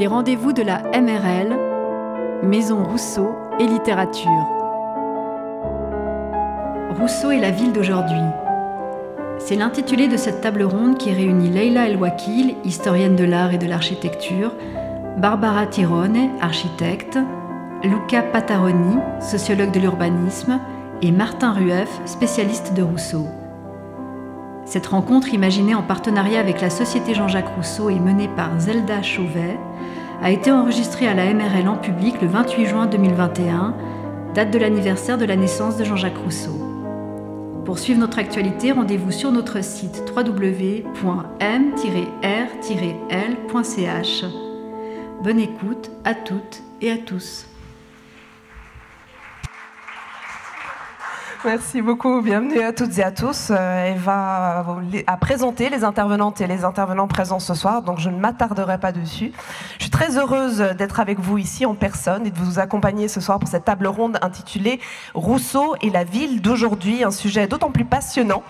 Les rendez-vous de la MRL, Maison Rousseau et littérature. Rousseau et la ville d'aujourd'hui. C'est l'intitulé de cette table ronde qui réunit Leila El-Wakil, historienne de l'art et de l'architecture, Barbara Tirone, architecte, Luca Pataroni, sociologue de l'urbanisme, et Martin Rueff, spécialiste de Rousseau. Cette rencontre, imaginée en partenariat avec la Société Jean-Jacques Rousseau et menée par Zelda Chauvet, a été enregistrée à la MRL en public le 28 juin 2021, date de l'anniversaire de la naissance de Jean-Jacques Rousseau. Pour suivre notre actualité, rendez-vous sur notre site www.m-r-l.ch. Bonne écoute à toutes et à tous. Merci beaucoup. Bienvenue à toutes et à tous. Euh, Eva a présenté les intervenantes et les intervenants présents ce soir, donc je ne m'attarderai pas dessus. Je suis très heureuse d'être avec vous ici en personne et de vous accompagner ce soir pour cette table ronde intitulée Rousseau et la ville d'aujourd'hui, un sujet d'autant plus passionnant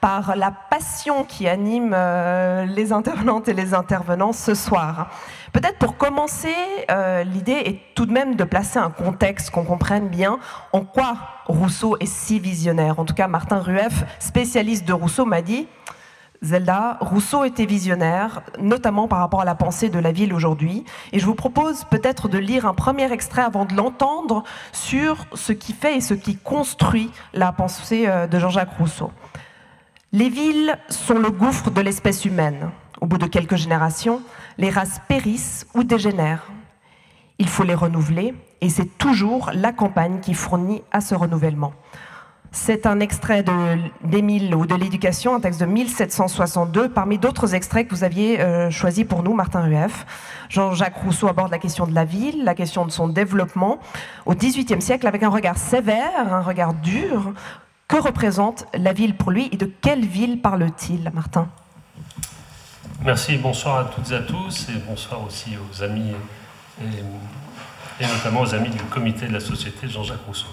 par la passion qui anime euh, les intervenantes et les intervenants ce soir. Peut-être pour commencer, euh, l'idée est tout de même de placer un contexte, qu'on comprenne bien en quoi Rousseau est si visionnaire. En tout cas, Martin Rueff, spécialiste de Rousseau, m'a dit Zelda, Rousseau était visionnaire, notamment par rapport à la pensée de la ville aujourd'hui. Et je vous propose peut-être de lire un premier extrait avant de l'entendre sur ce qui fait et ce qui construit la pensée euh, de Jean-Jacques Rousseau. Les villes sont le gouffre de l'espèce humaine. Au bout de quelques générations, les races périssent ou dégénèrent. Il faut les renouveler et c'est toujours la campagne qui fournit à ce renouvellement. C'est un extrait d'Émile ou de l'éducation, un texte de 1762, parmi d'autres extraits que vous aviez euh, choisis pour nous, Martin Rueff. Jean-Jacques Rousseau aborde la question de la ville, la question de son développement au XVIIIe siècle avec un regard sévère, un regard dur. Que représente la ville pour lui et de quelle ville parle-t-il, Martin? Merci, bonsoir à toutes et à tous, et bonsoir aussi aux amis, et, notamment aux amis du comité de la société Jean-Jacques Rousseau.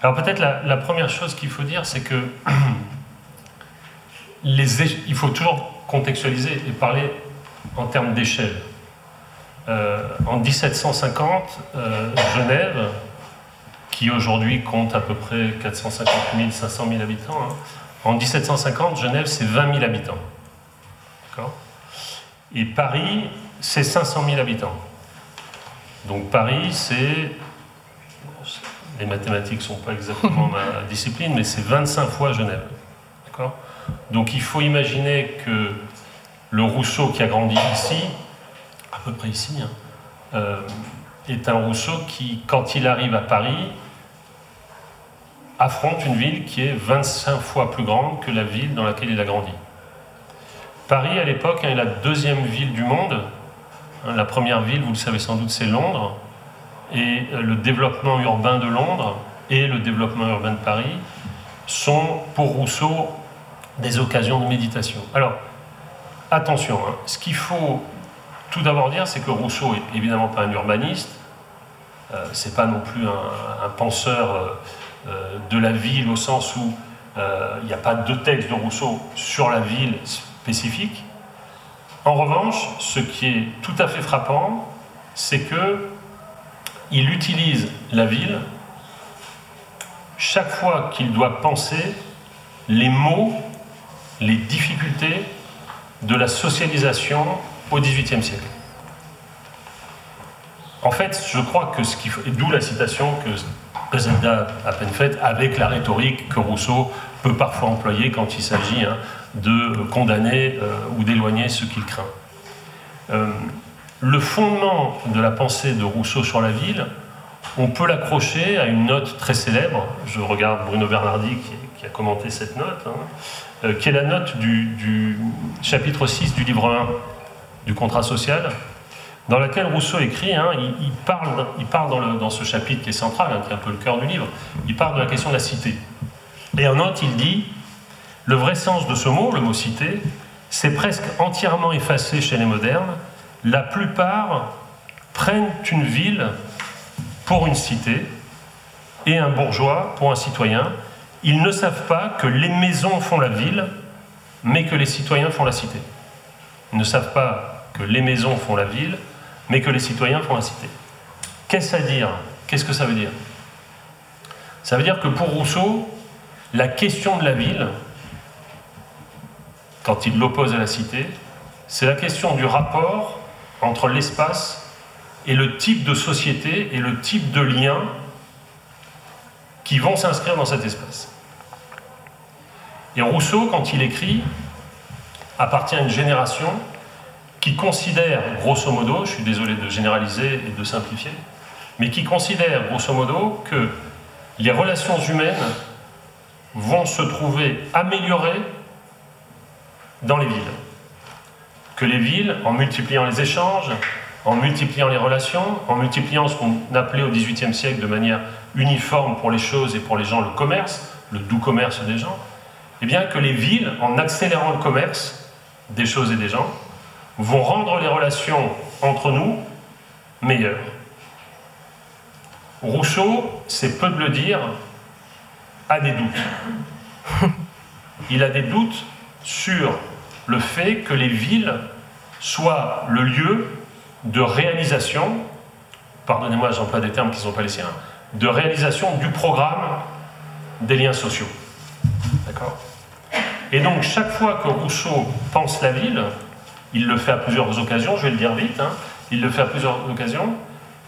Alors peut-être la, première chose qu'il faut dire, c'est que il faut toujours contextualiser et parler en termes d'échelle. Euh, en 1750, euh, Genève, qui aujourd'hui compte à peu près 450 000, 500 000 habitants, hein, en 1750, Genève, c'est 20 000 habitants. Et Paris, c'est 500 000 habitants. Donc Paris, c'est. Les mathématiques ne sont pas exactement ma discipline, mais c'est 25 fois Genève. Donc il faut imaginer que le Rousseau qui a grandi ici, à peu près ici, hein, euh, est un Rousseau qui, quand il arrive à Paris, affronte une ville qui est 25 fois plus grande que la ville dans laquelle il a grandi. Paris, à l'époque, hein, est la deuxième ville du monde. Hein, la première ville, vous le savez sans doute, c'est Londres. Et euh, le développement urbain de Londres et le développement urbain de Paris sont, pour Rousseau, des occasions de méditation. Alors, attention, hein, ce qu'il faut tout d'abord dire, c'est que Rousseau est évidemment pas un urbaniste, euh, c'est pas non plus un, penseur euh, de la ville au sens où il n'y a pas de texte de Rousseau sur la ville spécifique. En revanche, ce qui est tout à fait frappant, c'est que il utilise la ville chaque fois qu'il doit penser les mots, les difficultés de la socialisation au XVIIIe siècle. En fait, je crois que ce qui d'où la citation que Zelda a peine faite avec la rhétorique que Rousseau peut parfois employer quand il s'agit hein, de condamner euh, ou d'éloigner ce qu'il craint. Euh, le fondement de la pensée de Rousseau sur la ville, on peut l'accrocher à une note très célèbre. Je regarde Bruno Bernardi qui, a commenté cette note, hein, euh, qui est la note du, chapitre 6 du livre 1 du contrat social, dans laquelle Rousseau écrit, hein, il, parle, il parle dans, ce chapitre qui est central, hein, qui est un peu le cœur du livre, il parle de la question de la cité. Et en note, il dit le vrai sens de ce mot, le mot cité, c'est presque entièrement effacé chez les modernes. La plupart prennent une ville pour une cité et un bourgeois pour un citoyen. Ils ne savent pas que les maisons font la ville, mais que les citoyens font la cité. Ils ne savent pas que les maisons font la ville, mais que les citoyens font inciter. Qu'est-ce à dire? Qu'est-ce que ça veut dire? Ça veut dire que pour Rousseau, la question de la ville, quand il l'oppose à la cité, c'est la question du rapport entre l'espace et le type de société et le type de lien qui vont s'inscrire dans cet espace. Et Rousseau, quand il écrit, appartient à une génération qui considère, grosso modo, je suis désolé de généraliser et de simplifier, mais qui considère, grosso modo, que les relations humaines vont se trouver améliorées dans les villes. Que les villes, en multipliant les échanges, en multipliant les relations, en multipliant ce qu'on appelait au XVIIIe siècle de manière uniforme pour les choses et pour les gens le commerce, le doux commerce des gens, eh bien que les villes, en accélérant le commerce des choses et des gens, vont rendre les relations entre nous meilleures. Rousseau, c'est peu de le dire, a des doutes. Il a des doutes sur le fait que les villes soient le lieu de réalisation, pardonnez-moi, j'emploie des termes qui ne sont pas les siens, de réalisation du programme des liens sociaux. D'accord? Et donc, chaque fois que Rousseau pense la ville, il le fait à plusieurs occasions, je vais le dire vite, hein, il le fait à plusieurs occasions,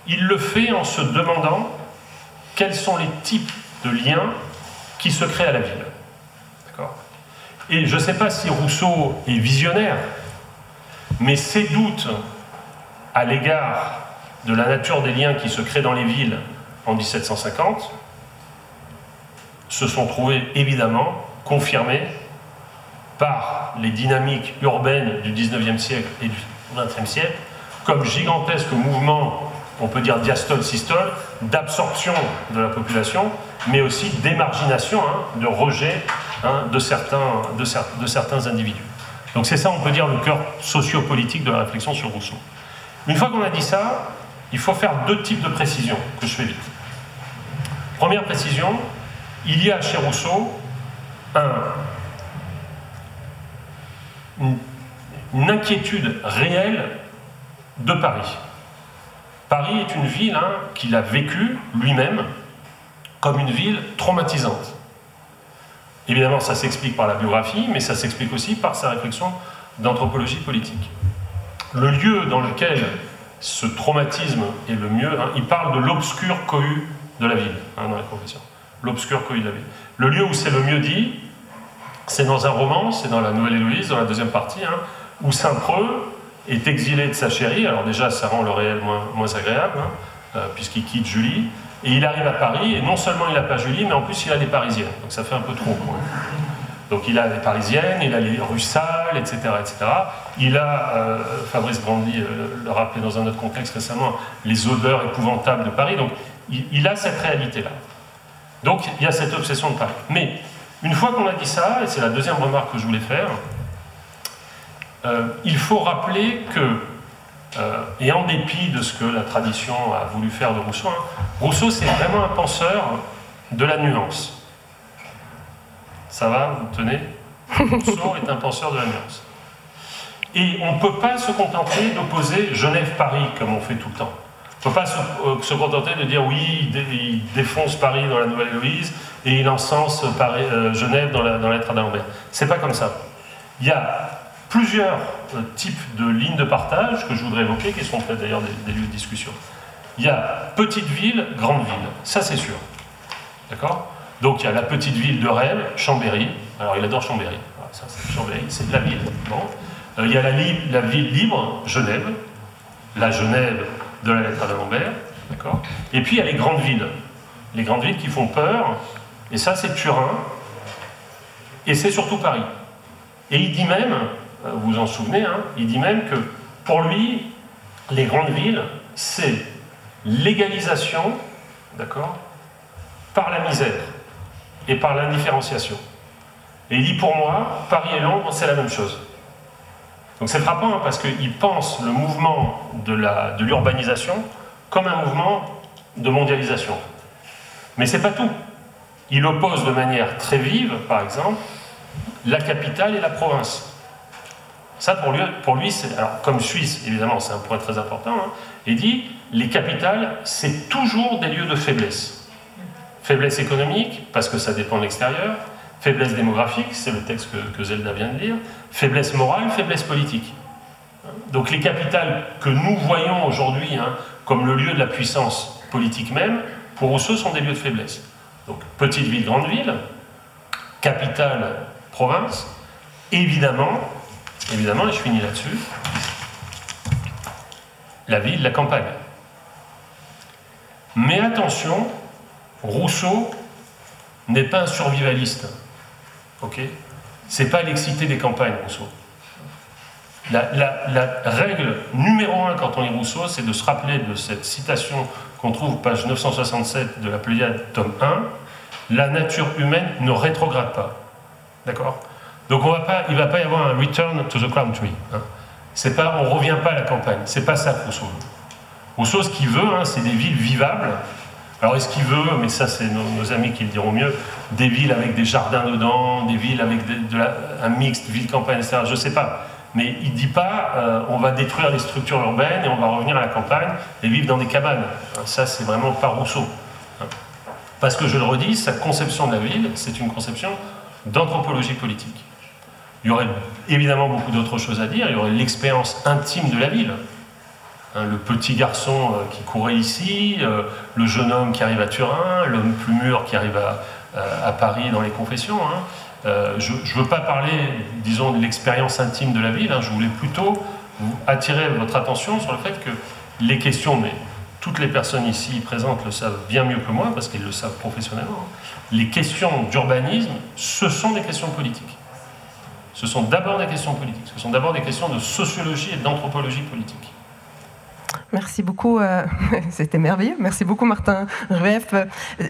il le fait en se demandant quels sont les types de liens qui se créent à la ville. Et je ne sais pas si Rousseau est visionnaire, mais ses doutes à l'égard de la nature des liens qui se créent dans les villes en 1750 se sont trouvés évidemment confirmés par les dynamiques urbaines du 19e siècle et du 20e siècle comme gigantesque mouvement, on peut dire diastole-systole, d'absorption de la population, mais aussi d'émargination, hein, de rejet hein, de, certains, de, certains individus. Donc c'est ça, on peut dire, le cœur sociopolitique de la réflexion sur Rousseau. Une fois qu'on a dit ça, il faut faire deux types de précisions que je fais vite. Première précision, il y a chez Rousseau une, inquiétude réelle de Paris. Paris est une ville hein, qu'il a vécue lui-même comme une ville traumatisante. Évidemment, ça s'explique par la biographie, mais ça s'explique aussi par sa réflexion d'anthropologie politique. Le lieu dans lequel ce traumatisme est le mieux, hein, il parle de l'obscur cohue de la ville, hein, dans la confession. L'obscur cohue de la ville. Le lieu où c'est le mieux dit, c'est dans un roman, c'est dans la Nouvelle Héloïse, dans la deuxième partie, hein, où Saint-Preux est exilé de sa chérie. Alors déjà, ça rend le réel moins, agréable, euh, puisqu'il quitte Julie. Et il arrive à Paris, et non seulement il n'a pas Julie, mais en plus il a des Parisiennes. Donc ça fait un peu trop. Donc il a les Parisiennes, il a les rues sales, etc. etc. Il a, euh, Fabrice Brandy euh, le rappelait dans un autre contexte récemment, les odeurs épouvantables de Paris. Donc il, a cette réalité-là. Donc il y a cette obsession de Paris. Mais une fois qu'on a dit ça, et c'est la deuxième remarque que je voulais faire, euh, il faut rappeler que, et en dépit de ce que la tradition a voulu faire de Rousseau, hein, Rousseau c'est vraiment un penseur de la nuance. Ça va, vous tenez? Rousseau est un penseur de la nuance. Et on ne peut pas se contenter d'opposer Genève-Paris comme on fait tout le temps. Ne peut pas euh, se, contenter de dire oui, il, défonce Paris dans la Nouvelle-Héloïse et il encense euh, Genève dans la, dans lettre d'Alembert. C'est pas comme ça. Il y a plusieurs euh, types de lignes de partage que je voudrais évoquer, qui sont peut-être d'ailleurs des, lieux de discussion. Il y a petite ville, grande ville. Ça, c'est sûr. D'accord? Donc il y a la petite ville de Rennes, Chambéry. Alors il adore Chambéry. ça, c'est Chambéry, c'est la ville. Il y a la, ville libre, Genève, la Genève de la lettre à d'Alembert. D'accord Et puis il y a les grandes villes. Les grandes villes qui font peur. Et ça, c'est Turin. Et c'est surtout Paris. Et il dit même, euh, vous vous en souvenez, hein, il dit même que pour lui, les grandes villes, c'est l'égalisation, d'accord, par la misère et par l'indifférenciation. Et il dit pour moi, Paris et Londres, c'est la même chose. Donc c'est frappant hein, parce qu'il pense le mouvement de l'urbanisation comme un mouvement de mondialisation. Mais c'est pas tout. Il oppose de manière très vive, par exemple, la capitale et la province. Ça, pour lui, pour alors, comme Suisse, évidemment, c'est un point très important, hein, il dit les capitales, c'est toujours des lieux de faiblesse. Faiblesse économique, parce que ça dépend de l'extérieur. Faiblesse démographique, c'est le texte que, Zelda vient de lire. Faiblesse morale, faiblesse politique. Donc les capitales que nous voyons aujourd'hui hein, comme le lieu de la puissance politique même, pour Rousseau, sont des lieux de faiblesse. Donc petite ville, grande ville, capitale, province, évidemment, évidemment, et je finis là-dessus, la ville, la campagne. Mais attention, Rousseau n'est pas un survivaliste. Ok C'est pas l'excité des campagnes, Rousseau. La, règle numéro un quand on lit Rousseau, c'est de se rappeler de cette citation qu'on trouve page 967 de la Pléiade, tome 1 La nature humaine ne rétrograde pas. D'accord? Donc on va pas, il ne va pas y avoir un return to the country. Hein. C'est pas, on revient pas à la campagne. C'est pas ça Rousseau. Rousseau, ce qu'il veut, hein, c'est des villes vivables. Alors est-ce qu'il veut, mais ça c'est nos, amis qui le diront mieux, des villes avec des jardins dedans, des villes avec un mixte ville-campagne, etc. Je ne sais pas. Mais il ne dit pas euh, on va détruire les structures urbaines et on va revenir à la campagne et vivre dans des cabanes. Ça c'est vraiment pas Rousseau. Parce que je le redis, sa conception de la ville, c'est une conception d'anthropologie politique. Il y aurait évidemment beaucoup d'autres choses à dire. Il y aurait l'expérience intime de la ville. Hein, le petit garçon euh, qui courait ici, euh, le jeune homme qui arrive à Turin, l'homme plus mûr qui arrive à, euh, Paris dans les confessions. Hein. je ne veux pas parler, disons, de l'expérience intime de la ville. Hein. je voulais plutôt attirer votre attention sur le fait que les questions, mais toutes les personnes ici présentes le savent bien mieux que moi, parce qu'ils le savent professionnellement, les questions d'urbanisme, ce sont des questions politiques ce sont d'abord des questions politiques, ce sont d'abord des questions de sociologie et d'anthropologie politique. Merci beaucoup, euh, c'était merveilleux. Merci beaucoup Martin Rueff.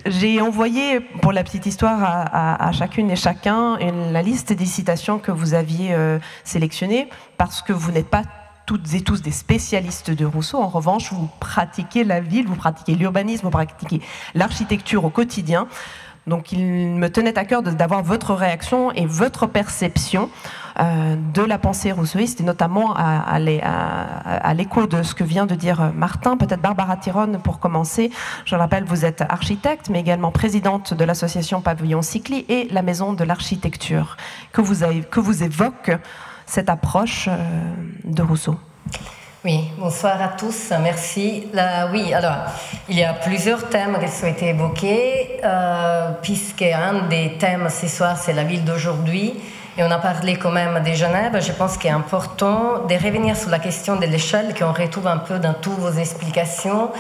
J'ai envoyé pour la petite histoire à, chacune et chacun la liste des citations que vous aviez euh, sélectionnées parce que vous n'êtes pas toutes et tous des spécialistes de Rousseau. En revanche, vous pratiquez la ville, vous pratiquez l'urbanisme, vous pratiquez l'architecture au quotidien. Donc il me tenait à cœur d'avoir votre réaction et votre perception de la pensée rousseauiste, et notamment à, l'écho de ce que vient de dire Martin. Peut-être Barbara Tyrone pour commencer. Je rappelle, vous êtes architecte, mais également présidente de l'association Pavillon Cycli et la Maison de l'Architecture. Que vous, que vous évoque cette approche euh, de Rousseau? Oui, bonsoir à tous, merci. oui, alors, il y a plusieurs thèmes qui ont été évoqués, euh, puisque un des thèmes ce soir, c'est la ville d'aujourd'hui. Et on a parlé quand même de Genève. Je pense qu'il est important de revenir sur la question de l'échelle qu'on retrouve un peu dans toutes vos explications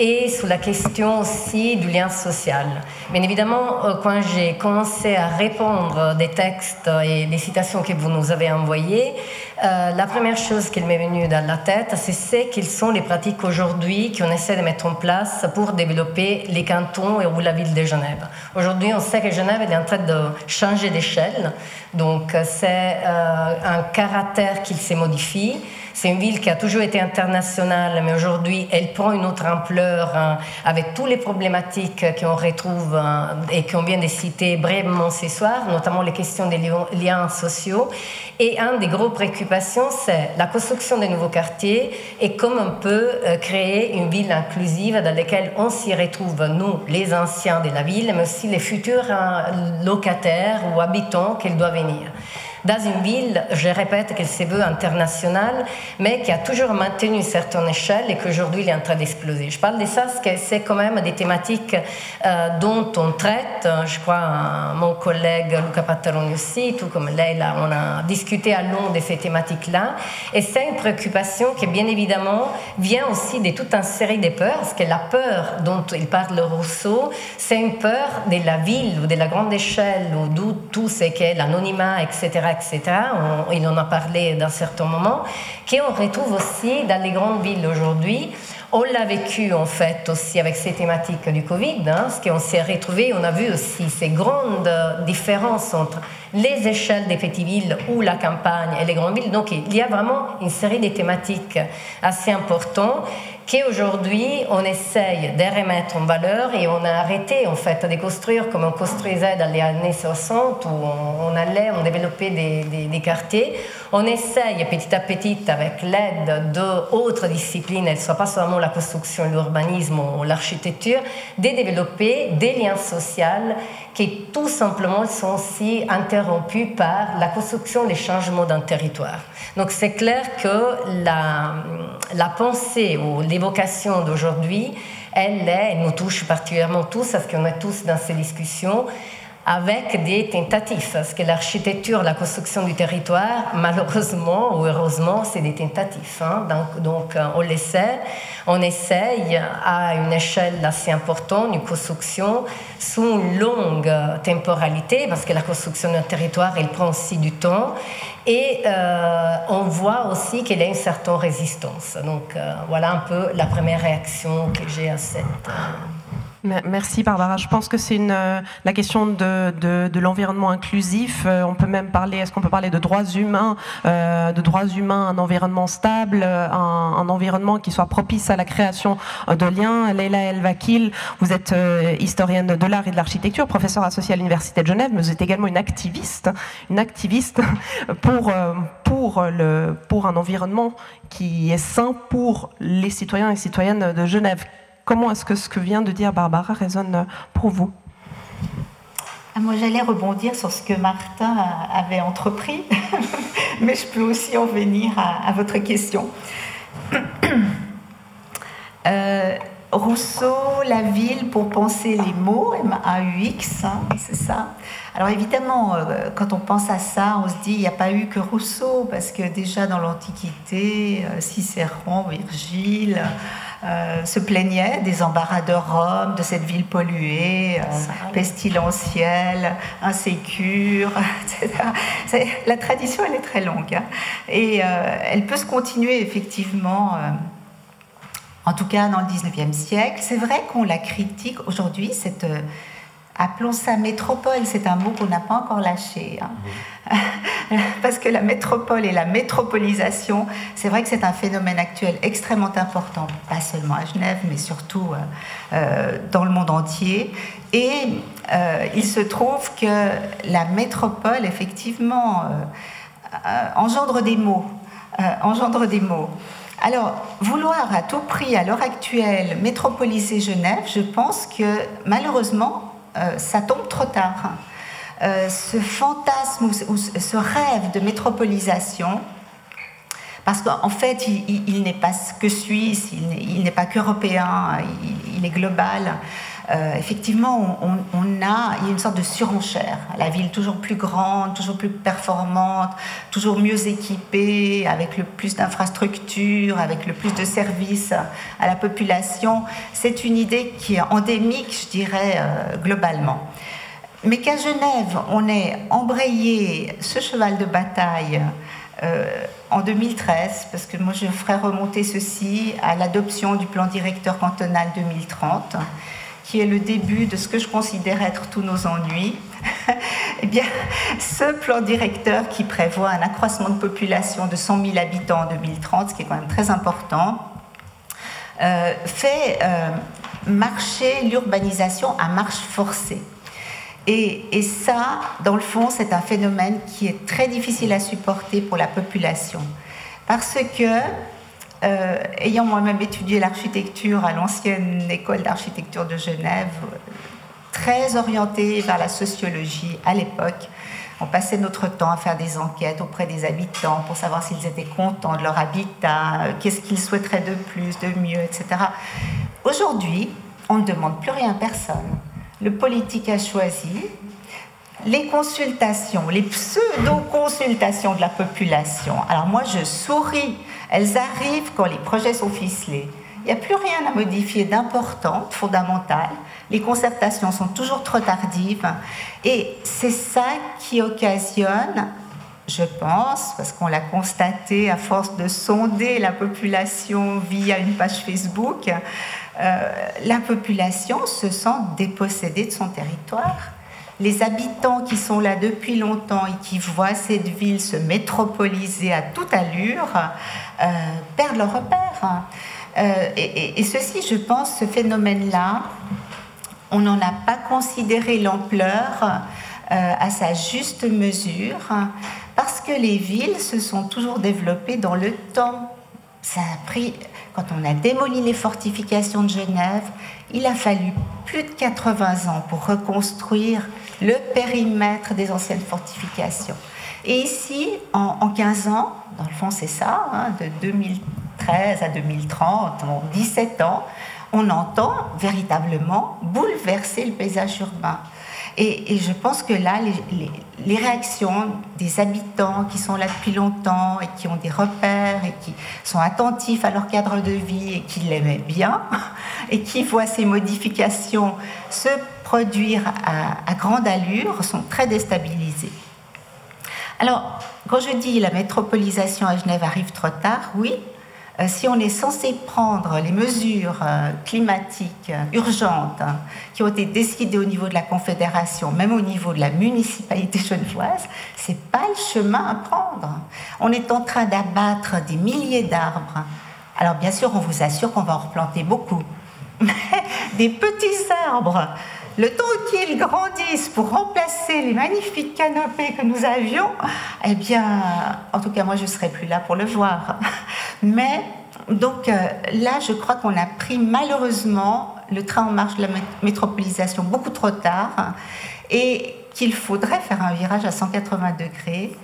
et sur la question aussi du lien social. Bien évidemment, quand j'ai commencé à répondre des textes et des citations que vous nous avez envoyées, euh, la première chose qui m'est venue dans la tête, c'est ce quelles sont les pratiques aujourd'hui qu'on essaie de mettre en place pour développer les cantons et ou la ville de Genève. Aujourd'hui, on sait que Genève est en train de changer d'échelle, donc c'est euh, un caractère qui se modifie. C'est une ville qui a toujours été internationale, mais aujourd'hui, elle prend une autre ampleur hein, avec toutes les problématiques qu'on retrouve hein, et qu'on vient de citer brièvement ce soir, notamment les questions des liens sociaux. Et une des grosses préoccupations, c'est la construction de nouveaux quartiers et comment on peut euh, créer une ville inclusive dans laquelle on s'y retrouve, nous, les anciens de la ville, mais aussi les futurs hein, locataires ou habitants qu'elle doit venir dans une ville, je répète qu'elle se veut internationale, mais qui a toujours maintenu une certaine échelle et qu'aujourd'hui il est en train d'exploser. Je parle de ça parce que c'est quand même des thématiques euh, dont on traite. Je crois mon collègue Luca Pattaroni aussi, tout comme Leila, on a discuté à long de ces thématiques-là. Et c'est une préoccupation qui, bien évidemment, vient aussi de toute une série de peurs, parce que la peur dont il parle Rousseau, c'est une peur de la ville ou de la grande échelle, ou d'où tout ce qu'est l'anonymat, etc etc. il en a parlé dans certains moments, qu'on retrouve aussi dans les grandes villes aujourd'hui. On l'a vécu en fait aussi avec ces thématiques du Covid, hein, parce qu'on s'est retrouvé, on a vu aussi ces grandes différences entre les échelles des petites villes ou la campagne et les grandes villes. Donc il y a vraiment une série de thématiques assez importantes qu'aujourd'hui on essaye de remettre en valeur et on a arrêté en fait de construire comme on construisait dans les années 60 où on, allait, on développait des, des, quartiers. On essaye petit à petit avec l'aide d'autres disciplines, elles ne soient pas seulement la construction, l'urbanisme ou l'architecture, de développer des liens sociaux qui tout simplement sont aussi interrompus par la construction, les changements d'un territoire. Donc c'est clair que la, la pensée ou l'évocation d'aujourd'hui, elle elle nous touche particulièrement tous, parce qu'on est tous dans ces discussions, avec des tentatives, parce que l'architecture, la construction du territoire, malheureusement ou heureusement, c'est des tentatives. Hein. Donc, euh, on l'essaie, on essaye à une échelle assez importante une construction sous une longue temporalité, parce que la construction d'un territoire, elle prend aussi du temps, et euh, on voit aussi qu'il y a une certaine résistance. Donc euh, voilà un peu la première réaction que j'ai à cette... Merci Barbara. Je pense que c'est une euh, la question de, de, l'environnement inclusif. Euh, on peut même parler. Est-ce qu'on peut parler de droits humains, euh, de droits humains, un environnement stable, un, environnement qui soit propice à la création de liens? Leila El Vakil, vous êtes historienne de l'art et de l'architecture, professeure associée à l'université de Genève, mais vous êtes également une activiste, une activiste pour pour le pour un environnement qui est sain pour les citoyens et citoyennes de Genève. Comment est-ce que ce que vient de dire Barbara résonne pour vous? Ah, moi, j'allais rebondir sur ce que Martin avait entrepris, mais je peux aussi en venir à, votre question. Euh, Rousseau, la ville pour penser les mots, M-A-U-X, hein, c'est ça. Alors évidemment, euh, quand on pense à ça, on se dit il n'y a pas eu que Rousseau, parce que déjà dans l'Antiquité, euh, Cicéron, Virgile, euh, se plaignait des embarras de Rome, de cette ville polluée, euh, pestilentielle, insécure, etc. La tradition, elle est très longue. Hein. et euh, elle peut se continuer effectivement, en tout cas dans le 19e siècle. C'est vrai qu'on la critique aujourd'hui, cette appelons ça métropole, c'est un mot qu'on n'a pas encore lâché. Hein. Parce que la métropole et la métropolisation, c'est vrai que c'est un phénomène actuel extrêmement important, pas seulement à Genève, mais surtout euh, euh, dans le monde entier. Et euh, il se trouve que la métropole, effectivement, engendre des mots. engendre des mots. Alors, vouloir à tout prix, à l'heure actuelle, métropoliser Genève, je pense que malheureusement, ça tombe trop tard. Euh, ce fantasme ou ce rêve de métropolisation, parce qu'en fait, il, n'est pas que suisse, il n'est pas qu'européen, il, est global. Euh, effectivement, on, a, il y a une sorte de surenchère. La ville toujours plus grande, toujours plus performante, toujours mieux équipée, avec le plus d'infrastructures, avec le plus de services à la population. C'est une idée qui est endémique, je dirais, euh, globalement. Mais qu'à Genève, on ait embrayé ce cheval de bataille euh, en 2013, parce que moi je ferai remonter ceci à l'adoption du plan directeur cantonal 2030 qui est le début de ce que je considère être tous nos ennuis, eh bien, ce plan directeur qui prévoit un accroissement de population de 100 000 habitants en 2030, ce qui est quand même très important, euh, fait euh, marcher l'urbanisation à marche forcée. Et, et, ça, dans le fond, c'est un phénomène qui est très difficile à supporter pour la population. Parce que euh, ayant moi-même étudié l'architecture à l'ancienne école d'architecture de Genève, très orientée vers la sociologie à l'époque, on passait notre temps à faire des enquêtes auprès des habitants pour savoir s'ils étaient contents de leur habitat, euh, qu'est-ce qu'ils souhaiteraient de plus, de mieux, etc. Aujourd'hui, on ne demande plus rien à personne. Le politique a choisi. Les consultations, les pseudo-consultations de la population. Alors moi, je souris elles arrivent quand les projets sont ficelés. Il n'y a plus rien à modifier d'important, de fondamental. Les concertations sont toujours trop tardives. Et c'est ça qui occasionne, je pense, parce qu'on l'a constaté à force de sonder la population via une page Facebook, euh, la population se sent dépossédée de son territoire les habitants qui sont là depuis longtemps et qui voient cette ville se métropoliser à toute allure euh, perdent leur repère. et, ceci, je pense, ce phénomène-là, on n'en a pas considéré l'ampleur à sa juste mesure, parce que les villes se sont toujours développées dans le temps. Ça a pris, quand on a démoli les fortifications de Genève, il a fallu plus de 80 ans pour reconstruire le périmètre des anciennes fortifications. Et ici, en, 15 ans, dans le fond c'est ça, hein, de 2013 à 2030, en 17 ans, on entend véritablement bouleverser le paysage urbain. Et, je pense que là, les, réactions des habitants qui sont là depuis longtemps et qui ont des repères et qui sont attentifs à leur cadre de vie et qui l'aimaient bien et qui voient ces modifications se produire à, grande allure sont très déstabilisées. Alors, quand je dis la métropolisation à Genève arrive trop tard, oui, euh, si on est censé prendre les mesures euh, climatiques euh, urgentes hein, qui ont été décidées au niveau de la Confédération, même au niveau de la municipalité genevoise, c'est pas le chemin à prendre. On est en train d'abattre des milliers d'arbres. Alors bien sûr, on vous assure qu'on va en replanter beaucoup. Mais des petits arbres, le temps qu'ils grandissent pour remplacer les magnifiques canopées que nous avions, eh bien, en tout cas, moi, je ne serai plus là pour le voir. Mais donc euh, là, je crois qu'on a pris malheureusement le train en marche de la métropolisation beaucoup trop tard et qu'il faudrait faire un virage à 180 degrés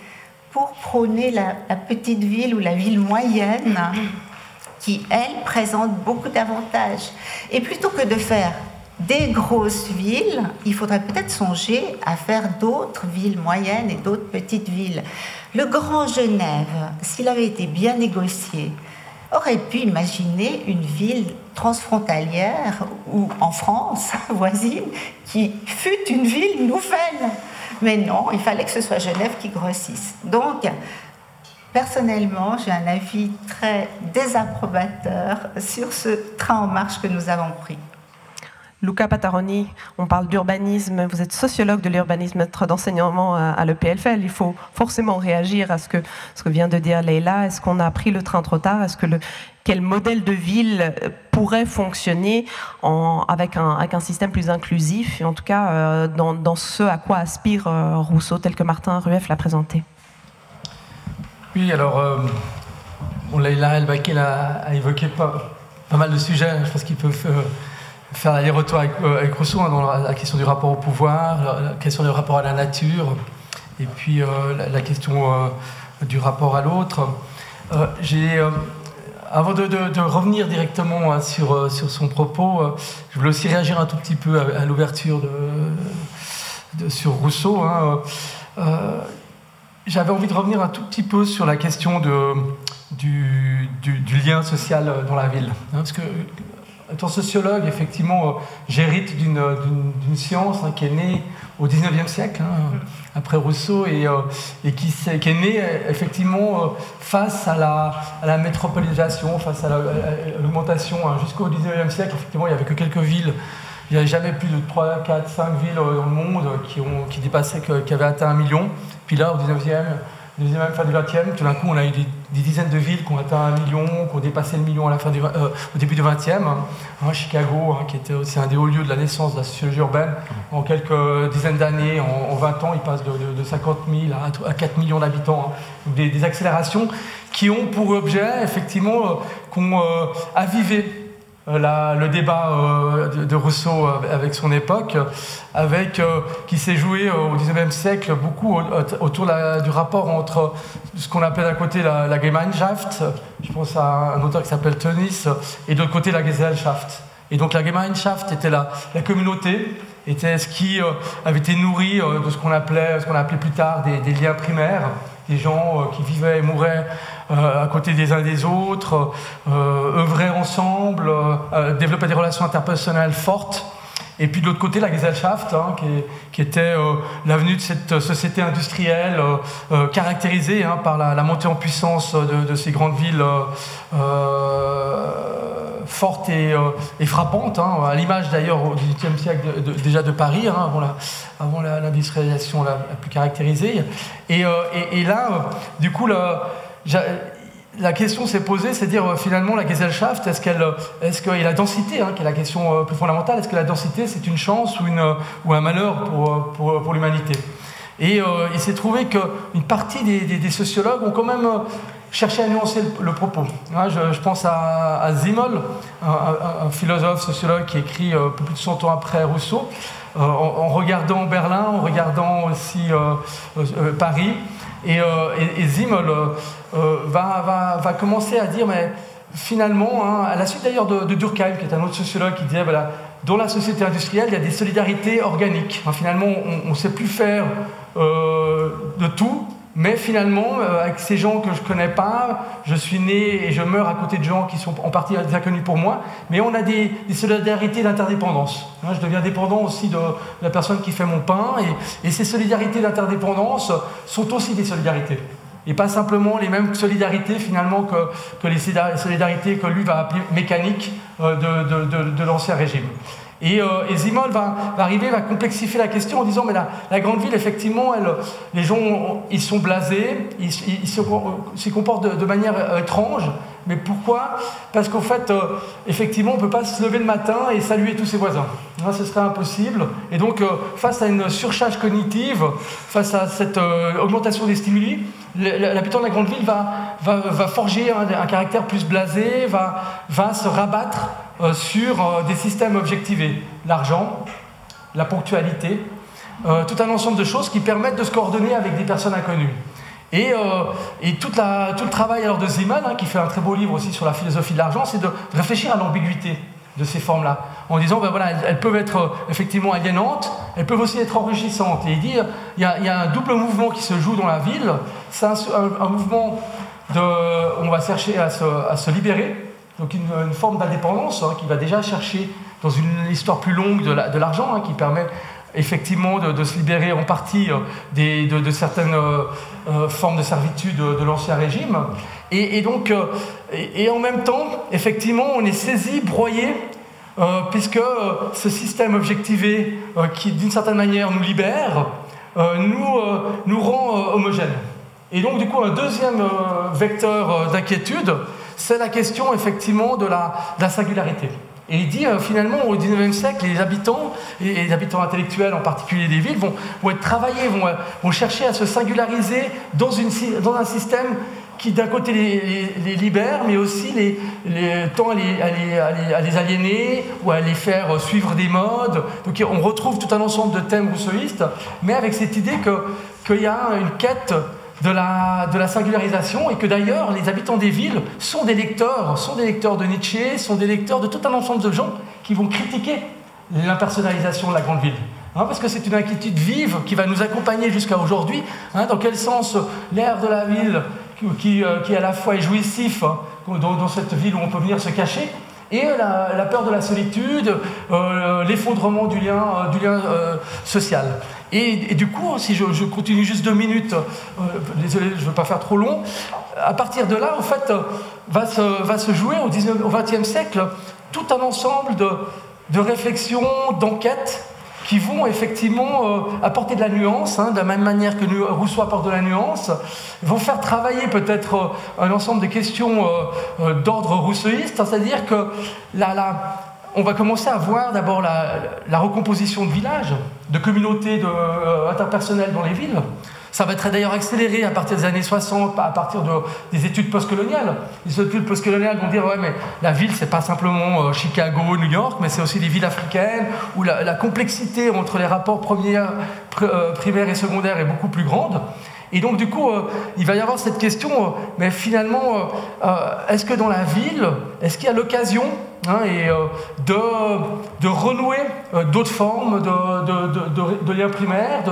pour prôner la, petite ville ou la ville moyenne qui, elle, présente beaucoup d'avantages. Et plutôt que de faire des grosses villes, il faudrait peut-être songer à faire d'autres villes moyennes et d'autres petites villes. Le Grand Genève, s'il avait été bien négocié, aurait pu imaginer une ville transfrontalière ou en France voisine qui fut une ville nouvelle. Mais non, il fallait que ce soit Genève qui grossisse. Donc, personnellement, j'ai un avis très désapprobateur sur ce train en marche que nous avons pris. Luca Pataroni, on parle d'urbanisme, vous êtes sociologue de l'urbanisme, maître d'enseignement à l'EPFL. Il faut forcément réagir à ce que, vient de dire Leila. Est-ce qu'on a pris le train trop tard? Est-ce que quel modèle de ville pourrait fonctionner avec, un, système plus inclusif, en tout cas euh, dans, ce à quoi aspire euh, Rousseau, tel que Martin Rueff l'a présenté Oui, alors, euh, bon, Leila El a, évoqué pas, pas, mal de sujets, je pense qu'ils peuvent faire aller-retour avec, euh, Rousseau hein, dans la, question du rapport au pouvoir, la, question du rapport à la nature, et puis euh, la, question euh, du rapport à l'autre. j'ai avant de, revenir directement hein, sur, son propos, je voulais aussi réagir un tout petit peu à, l'ouverture sur Rousseau. Hein. J'avais envie de revenir un tout petit peu sur la question du, lien social dans la ville. parce que étant sociologue, effectivement, euh, j'hérite d'une science hein, qui est née au 19e siècle, hein, après Rousseau, et, euh, et qui, qui, est née effectivement euh, face à la, à la métropolisation, face à l'augmentation. Hein. Jusqu'au 19e siècle, effectivement, il n'y avait que quelques villes. Il n'y avait jamais plus de 3, 4, 5 villes dans le monde qui, ont, qui dépassaient, qui avaient atteint un million. Puis là, au 19e, deuxième fin du 20e, tout d'un coup, on a eu des, dizaines de villes qui ont atteint un million, qui ont dépassé le million à la fin du, euh, au début du 20e. Hein, Chicago, hein, qui était aussi un des hauts lieux de la naissance de la sociologie urbaine, en quelques dizaines d'années, en, 20 ans, il passe de, 50 000 à, 4 millions d'habitants. Hein. Des, accélérations qui ont pour objet, effectivement, euh, qu'on euh, avivé euh, le débat euh, de, Rousseau avec son époque, avec, euh, qui s'est joué au XIXe siècle beaucoup autour du rapport entre ce qu'on appelle d'un côté la, Gemeinschaft, je pense à un auteur qui s'appelle Tönnies, et de l'autre côté la Gesellschaft. Et donc la Gemeinschaft était la, communauté, était ce qui avait été nourri de ce qu'on appelait, ce appelait plus tard des, des liens primaires, des gens qui vivaient et mouraient euh, à côté des uns des autres, euh, œuvrer ensemble, euh, développer des relations interpersonnelles fortes. Et puis de l'autre côté, la Gesellschaft, hein, qui, était l'avenue de cette société industrielle caractérisée hein, par la, montée en puissance de, ces grandes villes fortes et, frappantes, hein, à l'image d'ailleurs au XVIIIe siècle déjà de Paris, avant l'industrialisation la, la, plus caractérisée. Et, là, du coup, le, la question s'est posée, c'est dire euh, finalement la Gesellschaft, est-ce qu'elle, est-ce que, et la densité, hein, qui est la question plus fondamentale, est-ce que la densité c'est une chance ou, un malheur pour, l'humanité? Et il s'est trouvé qu'une partie des, sociologues ont quand même cherché à nuancer le, propos. je, pense à, à Zimmel, un, philosophe, sociologue qui écrit plus de 100 ans après Rousseau, en, regardant Berlin, en regardant aussi Paris. Et, et Zimmel euh, va, va, commencer à dire, mais finalement, hein, à la suite d'ailleurs de, Durkheim, qui est un autre sociologue, qui disait, voilà, dans la société industrielle, il y a des solidarités organiques. finalement, on ne sait plus faire euh, de tout, mais finalement, euh, avec ces gens que je ne connais pas, je suis né et je meurs à côté de gens qui sont en partie inconnus pour moi, mais on a des, solidarités d'interdépendance. Hein, je deviens dépendant aussi de la personne qui fait mon pain, et ces solidarités d'interdépendance sont aussi des solidarités et pas simplement les mêmes solidarités finalement que, les solidarités que lui va appeler mécaniques euh, de, de, l'ancien régime. Et, euh, va, arriver, va complexifier la question en disant mais la, grande ville, effectivement, les gens ils sont blasés, ils, ils, se, comportent de, manière euh, étrange. Mais pourquoi? Parce qu'en fait, effectivement, on ne peut pas se lever le matin et saluer tous ses voisins. ce serait impossible. Et donc, face à une surcharge cognitive, face à cette augmentation des stimuli, l'habitant de la grande ville va, forger un, caractère plus blasé, va, se rabattre euh, sur euh, des systèmes objectivés. L'argent, la ponctualité, euh, tout un ensemble de choses qui permettent de se coordonner avec des personnes inconnues. Et, toute tout le travail alors de Zeman, hein, qui fait un très beau livre aussi sur la philosophie de l'argent, c'est de réfléchir à l'ambiguïté de ces formes-là, en disant, ben voilà, elles, peuvent être euh, effectivement aliénantes, elles peuvent aussi être enrichissantes. Et il dit, il y, a, un double mouvement qui se joue dans la ville, c'est un, mouvement de, on va chercher à se, à se libérer, donc une, forme d'indépendance hein, qui va déjà chercher dans une histoire plus longue de l'argent, hein, qui permet effectivement de, se libérer en partie euh, des, de, certaines euh, formes de servitude de, l'ancien régime. Et, donc, et, en même temps, effectivement, on est saisi, broyé euh, puisque euh, ce système objectivé euh, qui d'une certaine manière nous libère, nous, nous rend homogènes. Et donc du coup un deuxième vecteur d'inquiétude, c'est la question effectivement de la, singularité. Et il dit finalement au XIXe siècle, les habitants, et les habitants intellectuels en particulier des villes, vont, vont être travaillés, vont, vont, chercher à se singulariser dans, une, dans un système qui d'un côté les, libère, mais aussi les, tend à les, aliéner ou à les faire suivre des modes. Donc on retrouve tout un ensemble de thèmes rousseauistes, mais avec cette idée qu'il y a une quête de la, singularisation et que d'ailleurs les habitants des villes sont des lecteurs, sont des lecteurs de Nietzsche, sont des lecteurs de tout un ensemble de gens qui vont critiquer l'impersonnalisation de la grande ville. Hein, parce que c'est une inquiétude vive qui va nous accompagner jusqu'à aujourd'hui. Hein, dans quel sens? L'air de la ville qui, euh, qui, à la fois est jouissif hein, dans, cette ville où on peut venir se cacher, et la, peur de la solitude, euh, l'effondrement du lien, euh, social. Et, du coup, si je, continue juste deux minutes, désolé, je ne veux pas faire trop long, à partir de là, en fait, va se, va se jouer au, 19, au XXe siècle tout un ensemble de réflexions, d'enquêtes qui vont effectivement euh, apporter de la nuance, hein, de la même manière que Rousseau apporte de la nuance, vont faire travailler peut-être euh, un ensemble de questions euh, d'ordre rousseauiste, c'est-à-dire que on va commencer à voir d'abord la, recomposition de villages, de communautés interpersonnelles dans les villes, ça va être d'ailleurs accéléré à partir des années 60, à partir de, des études postcoloniales. Les études postcoloniales vont dire ouais, mais la ville, c'est pas simplement euh, Chicago, New York, mais c'est aussi les villes africaines où la, complexité entre les rapports euh, primaires et secondaires est beaucoup plus grande. Et donc, du coup, euh, il va y avoir cette question, mais finalement, est-ce que dans la ville, est-ce qu'il y a l'occasion Hein, et euh, de, renouer euh, d'autres formes de, liens primaires,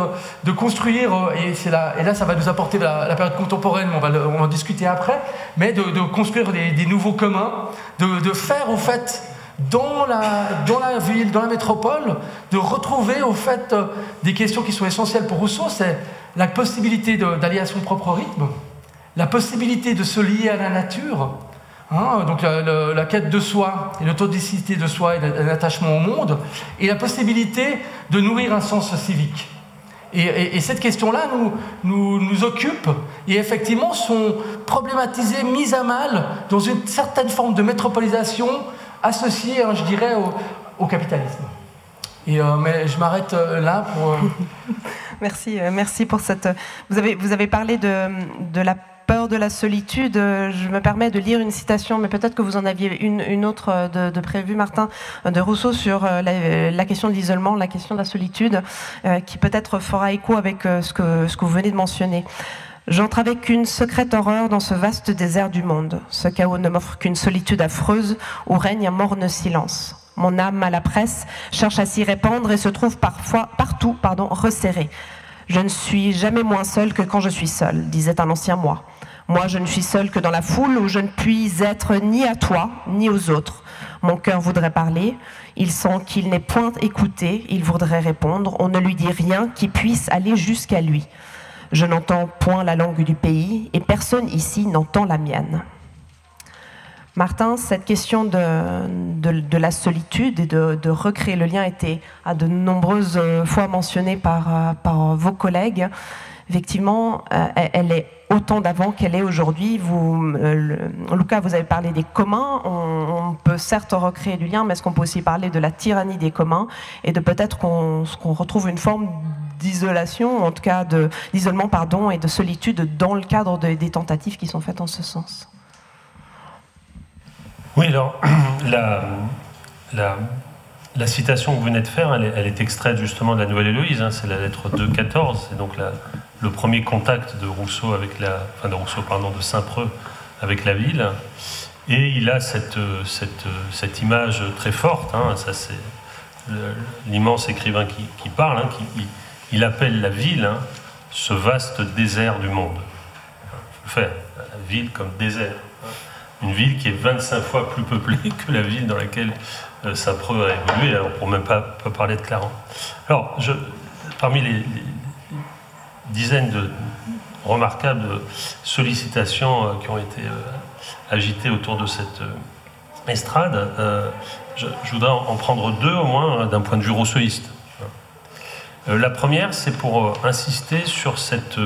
de, construire, euh, et, là, ça va nous apporter la, période contemporaine, on va, en discuter après, mais de, construire des, nouveaux communs, de, faire au fait dans la, dans la ville, dans la métropole, de retrouver au fait des questions qui sont essentielles pour Rousseau, c'est la possibilité d'aller à son propre rythme, la possibilité de se lier à la nature, Hein, donc la, quête de soi et l'authenticité de soi et l'attachement au monde, et la possibilité de nourrir un sens civique. Et, cette question-là nous, nous, nous, occupe et effectivement sont problématisées, mises à mal dans une certaine forme de métropolisation associée, hein, je dirais, au, capitalisme. Et, euh, mais je m'arrête euh, là pour... Euh, merci, merci pour cette... Vous avez, vous avez parlé de, de la peur de la solitude, je me permets de lire une citation, mais peut-être que vous en aviez une, autre de, de prévue, Martin, de Rousseau sur euh, la, question de l'isolement, la question de la solitude, euh, qui peut-être fera écho avec euh, ce que, ce que vous venez de mentionner. J'entre avec une secrète horreur dans ce vaste désert du monde. Ce chaos ne m'offre qu'une solitude affreuse où règne un morne silence. Mon âme à la presse cherche à s'y répandre et se trouve parfois partout pardon, resserrée. Je ne suis jamais moins seul que quand je suis seul, disait un ancien moi. Moi, je ne suis seul que dans la foule où je ne puis être ni à toi, ni aux autres. Mon cœur voudrait parler, il sent qu'il n'est point écouté, il voudrait répondre, on ne lui dit rien qui puisse aller jusqu'à lui. Je n'entends point la langue du pays et personne ici n'entend la mienne. Martin, cette question de, la solitude et de, recréer le lien a été à de nombreuses fois mentionnée par, par vos collègues. Effectivement, euh, elle est autant d'avant qu'elle est aujourd'hui. Vous, euh, Lucas, vous avez parlé des communs. On, peut certes recréer du lien, mais est-ce qu'on peut aussi parler de la tyrannie des communs et de peut-être qu'on retrouve une forme d'isolation, en tout cas d'isolement, pardon, et de solitude dans le cadre des tentatives qui sont faites en ce sens? Oui, alors la, la, citation que vous venez de faire, elle est, extraite justement de la Nouvelle Héloïse. Hein, c'est la lettre 2.14, c'est donc la le premier contact de Rousseau avec la, enfin de Rousseau pardon, de Saint-Preux avec la ville, et il a cette, cette, cette image très forte. Hein, ça c'est l'immense écrivain qui, parle, hein, il, appelle la ville hein, ce vaste désert du monde. Faire la ville comme désert. Une ville qui est 25 fois plus peuplée que la ville dans laquelle euh, Saint-Preux a évolué, alors pour même pas, pas parler de Clarence. Alors, je, parmi les dizaines de remarquables sollicitations euh, qui ont été euh, agitées autour de cette euh, estrade. Je, voudrais en prendre deux au moins d'un point de vue rousseauiste. La première, c'est pour insister sur cette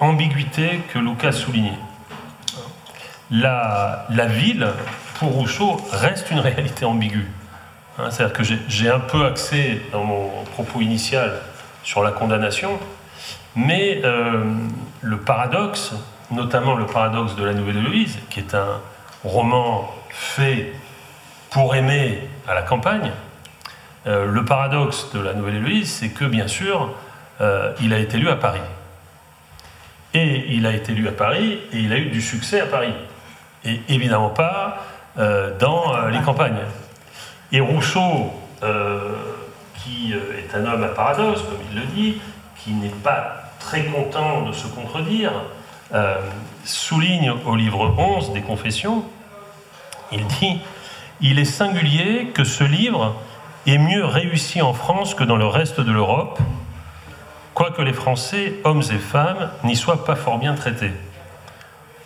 ambiguïté que Lucas soulignait. La, la ville, pour Rousseau, reste une réalité ambiguë. Hein, c'est-à-dire que j'ai un peu axé dans mon propos initial sur la condamnation, mais euh, le paradoxe, notamment le paradoxe de la Nouvelle Héloïse, qui est un roman fait pour aimer à la campagne, euh, le paradoxe de la Nouvelle Héloïse, c'est que bien sûr, euh, il a été lu à Paris. Et il a été lu à Paris et il a eu du succès à Paris. Et évidemment pas dans les campagnes. Et Rousseau, euh, qui euh, est un homme à paradoxe, comme il le dit, qui n'est pas très content de se contredire, euh, souligne au livre 11 des Confessions, il dit Il est singulier que ce livre est mieux réussi en France que dans le reste de l'Europe, quoique les Français, hommes et femmes, n'y soient pas fort bien traités.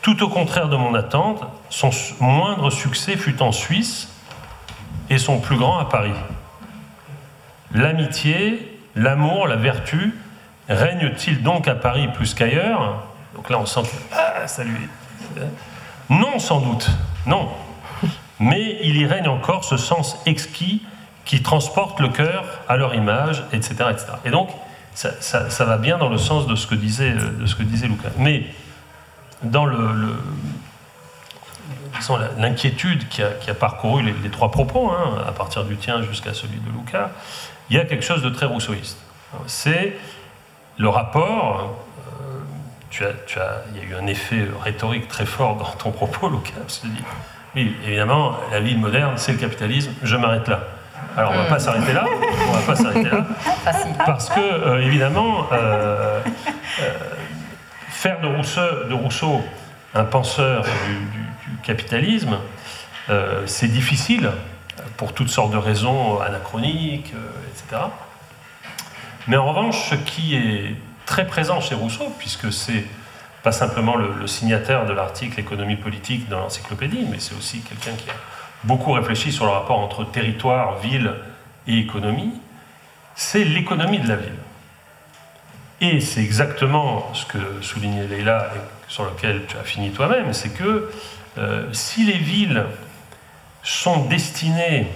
Tout au contraire de mon attente, son moindre succès fut en Suisse, et son plus grand à Paris. L'amitié, l'amour, la vertu règnent-ils donc à Paris plus qu'ailleurs Donc là, on sent que ah, ça lui. Non, sans doute, non. Mais il y règne encore ce sens exquis qui transporte le cœur à leur image, etc. etc. Et donc, ça, va bien dans le sens de ce que disait, de ce que disait Lucas. Mais dans le l'inquiétude qui, a, parcouru les, trois propos, hein, à partir du tien jusqu'à celui de Luca, il y a quelque chose de très rousseauiste. C'est le rapport. Euh, tu as, tu as, il y a eu un effet rhétorique très fort dans ton propos, Luca. oui, évidemment, la vie moderne, c'est le capitalisme. Je m'arrête là. Alors, on ne va pas s'arrêter là. On va pas s'arrêter là. Parce que, euh, évidemment, euh, faire de Rousseau, de Rousseau un penseur du capitalisme, euh, c'est difficile pour toutes sortes de raisons anachroniques, euh, etc. Mais en revanche, ce qui est très présent chez Rousseau, puisque c'est pas simplement le, signataire de l'article économie politique dans l'encyclopédie, mais c'est aussi quelqu'un qui a beaucoup réfléchi sur le rapport entre territoire, ville et économie, c'est l'économie de la ville. Et c'est exactement ce que soulignait Leila et sur lequel tu as fini toi-même, c'est que euh, si les villes sont destinées